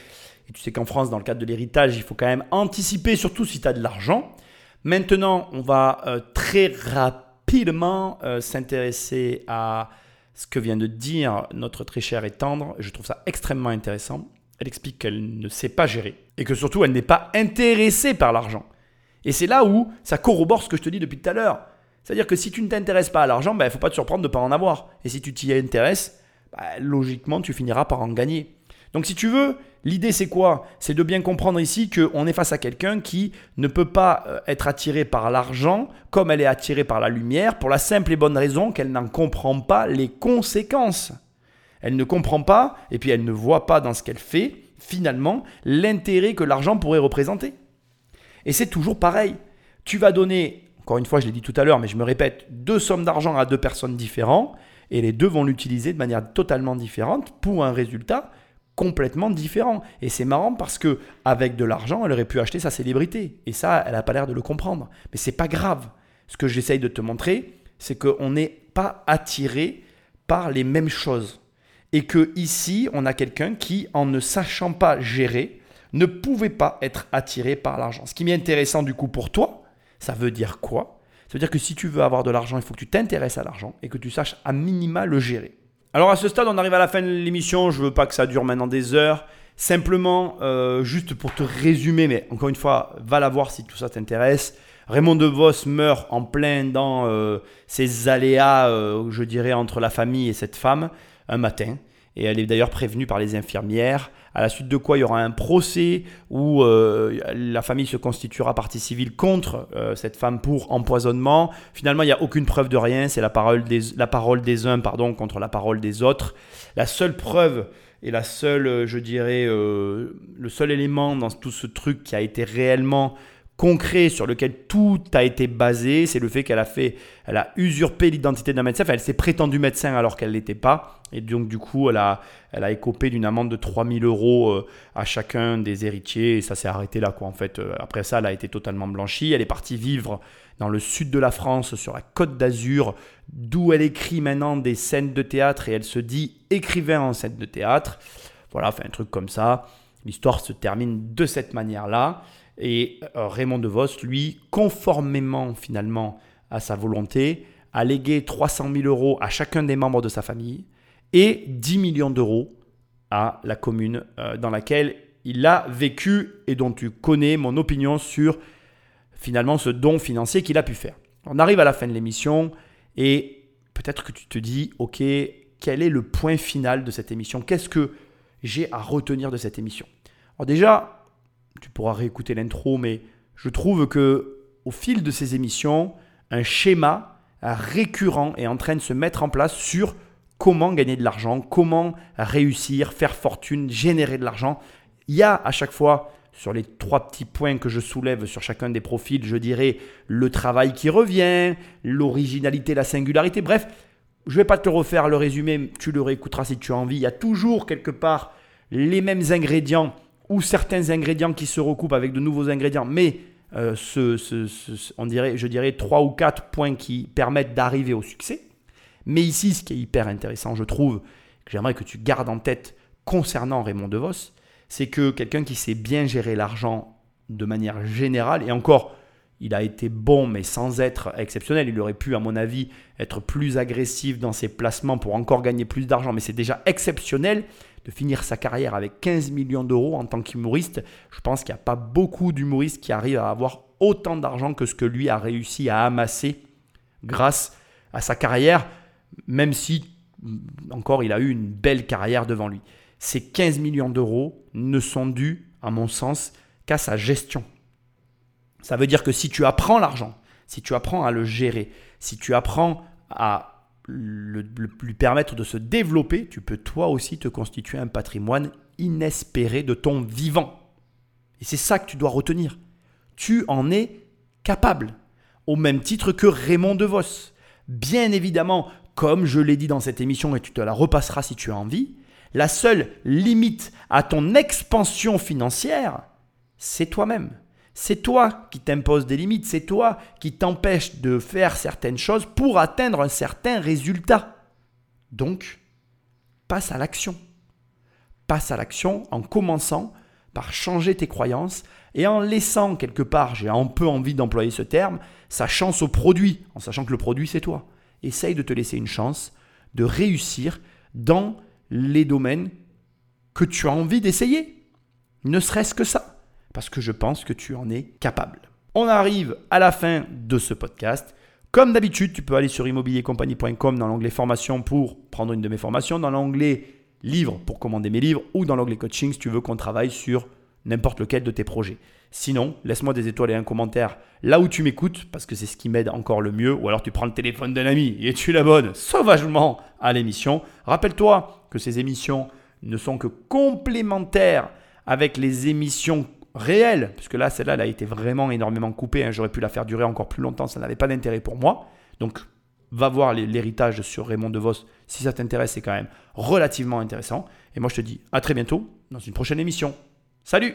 Et tu sais qu'en France, dans le cadre de l'héritage, il faut quand même anticiper, surtout si tu as de l'argent. Maintenant, on va euh, très rapidement euh, s'intéresser à ce que vient de dire notre très chère et tendre. Je trouve ça extrêmement intéressant. Explique qu'elle ne sait pas gérer et que surtout elle n'est pas intéressée par l'argent. Et c'est là où ça corrobore ce que je te dis depuis tout à l'heure. C'est-à-dire que si tu ne t'intéresses pas à l'argent, il ben, ne faut pas te surprendre de ne pas en avoir. Et si tu t'y intéresses, ben, logiquement, tu finiras par en gagner. Donc si tu veux, l'idée c'est quoi? C'est de bien comprendre ici qu'on est face à quelqu'un qui ne peut pas euh, être attiré par l'argent comme elle est attirée par la lumière, pour la simple et bonne raison qu'elle n'en comprend pas les conséquences. Elle ne comprend pas, et puis elle ne voit pas dans ce qu'elle fait, finalement, l'intérêt que l'argent pourrait représenter. Et c'est toujours pareil. Tu vas donner, encore une fois, je l'ai dit tout à l'heure, mais je me répète, deux sommes d'argent à deux personnes différentes, et les deux vont l'utiliser de manière totalement différente pour un résultat complètement différent. Et c'est marrant parce que avec de l'argent, elle aurait pu acheter sa célébrité. Et ça, elle n'a pas l'air de le comprendre. Mais c'est pas grave. Ce que j'essaye de te montrer, c'est qu'on n'est pas attiré par les mêmes choses. Et que ici, on a quelqu'un qui, en ne sachant pas gérer, ne pouvait pas être attiré par l'argent. Ce qui est intéressant du coup pour toi, ça veut dire quoi? Ça veut dire que si tu veux avoir de l'argent, il faut que tu t'intéresses à l'argent et que tu saches à minima le gérer. Alors à ce stade, on arrive à la fin de l'émission. Je veux pas que ça dure maintenant des heures. Simplement, euh, juste pour te résumer, mais encore une fois, va la voir si tout ça t'intéresse. Raymond DeVos meurt en plein dans euh, ses aléas, euh, je dirais, entre la famille et cette femme un matin. Et elle est d'ailleurs prévenue par les infirmières à la suite de quoi il y aura un procès où euh, la famille se constituera partie civile contre euh, cette femme pour empoisonnement. Finalement, il n'y a aucune preuve de rien, c'est la parole des, la parole des uns pardon, contre la parole des autres. La seule preuve et la seule, euh, je dirais, le seul élément dans tout ce truc qui a été réellement concret sur lequel tout a été basé, c'est le fait qu'elle a fait, elle a usurpé l'identité d'un médecin, enfin, elle s'est prétendue médecin alors qu'elle l'était pas, et donc du coup elle a, elle a écopé d'une amende de 3000 euros euh, à chacun des héritiers, et ça s'est arrêté là quoi en fait. Euh, après ça, elle a été totalement blanchie, elle est partie vivre dans le sud de la France, sur la côte d'Azur, d'où elle écrit maintenant des scènes de théâtre, et elle se dit écrivain en scène de théâtre. Voilà, enfin un truc comme ça. L'histoire se termine de cette manière-là. Et euh, Raymond DeVos, lui, conformément finalement à sa volonté, a légué 300 000 euros à chacun des membres de sa famille et 10 millions d'euros à la commune euh, dans laquelle il a vécu et dont tu connais mon opinion sur finalement ce don financier qu'il a pu faire. On arrive à la fin de l'émission et peut-être que tu te dis, ok, quel est le point final de cette émission? Qu'est-ce que j'ai à retenir de cette émission? Alors déjà, tu pourras réécouter l'intro, mais je trouve que au fil de ces émissions, un schéma récurrent est en train de se mettre en place sur comment gagner de l'argent, comment réussir, faire fortune, générer de l'argent. Il y a à chaque fois sur les trois petits points que je soulève sur chacun des profils, je dirais le travail qui revient, l'originalité, la singularité. Bref, je ne vais pas te refaire le résumé, tu le réécouteras si tu as envie. Il y a toujours quelque part les mêmes ingrédients ou certains ingrédients qui se recoupent avec de nouveaux ingrédients, mais euh, on dirait, je dirais trois ou quatre points qui permettent d'arriver au succès. Mais ici, ce qui est hyper intéressant, je trouve, que j'aimerais que tu gardes en tête concernant Raymond DeVos, c'est que quelqu'un qui sait bien gérer l'argent de manière générale, et encore, il a été bon, mais sans être exceptionnel. Il aurait pu, à mon avis, être plus agressif dans ses placements pour encore gagner plus d'argent, mais c'est déjà exceptionnel de finir sa carrière avec 15 millions d'euros en tant qu'humoriste. Je pense qu'il n'y a pas beaucoup d'humoristes qui arrivent à avoir autant d'argent que ce que lui a réussi à amasser grâce à sa carrière, même si, encore, il a eu une belle carrière devant lui. Ces 15 millions d'euros ne sont dus, à mon sens, qu'à sa gestion. Ça veut dire que si tu apprends l'argent, si tu apprends à le gérer, si tu apprends à le, lui permettre de se développer, tu peux toi aussi te constituer un patrimoine inespéré de ton vivant. Et c'est ça que tu dois retenir. Tu en es capable, au même titre que Raymond DeVos. Bien évidemment, comme je l'ai dit dans cette émission et tu te la repasseras si tu as envie, la seule limite à ton expansion financière, c'est toi-même. C'est toi qui t'imposes des limites, c'est toi qui t'empêches de faire certaines choses pour atteindre un certain résultat. Donc, passe à l'action. Passe à l'action en commençant par changer tes croyances et en laissant quelque part, j'ai un peu envie d'employer ce terme, sa chance au produit, en sachant que le produit c'est toi. Essaye de te laisser une chance de réussir dans les domaines que tu as envie d'essayer. Ne serait-ce que ça. Parce que je pense que tu en es capable. On arrive à la fin de ce podcast. Comme d'habitude, tu peux aller sur immobiliercompagnie.com dans l'onglet formation pour prendre une de mes formations, dans l'onglet livres pour commander mes livres ou dans l'onglet coaching si tu veux qu'on travaille sur n'importe lequel de tes projets. Sinon, laisse-moi des étoiles et un commentaire là où tu m'écoutes parce que c'est ce qui m'aide encore le mieux. Ou alors tu prends le téléphone d'un ami et tu l'abonnes sauvagement à l'émission. Rappelle-toi que ces émissions ne sont que complémentaires avec les émissions réelles, puisque là, celle-là, elle a été vraiment énormément coupée. Hein. J'aurais pu la faire durer encore plus longtemps, ça n'avait pas d'intérêt pour moi. Donc, va voir l'héritage sur Raymond DeVos si ça t'intéresse, c'est quand même relativement intéressant. Et moi, je te dis à très bientôt dans une prochaine émission. Salut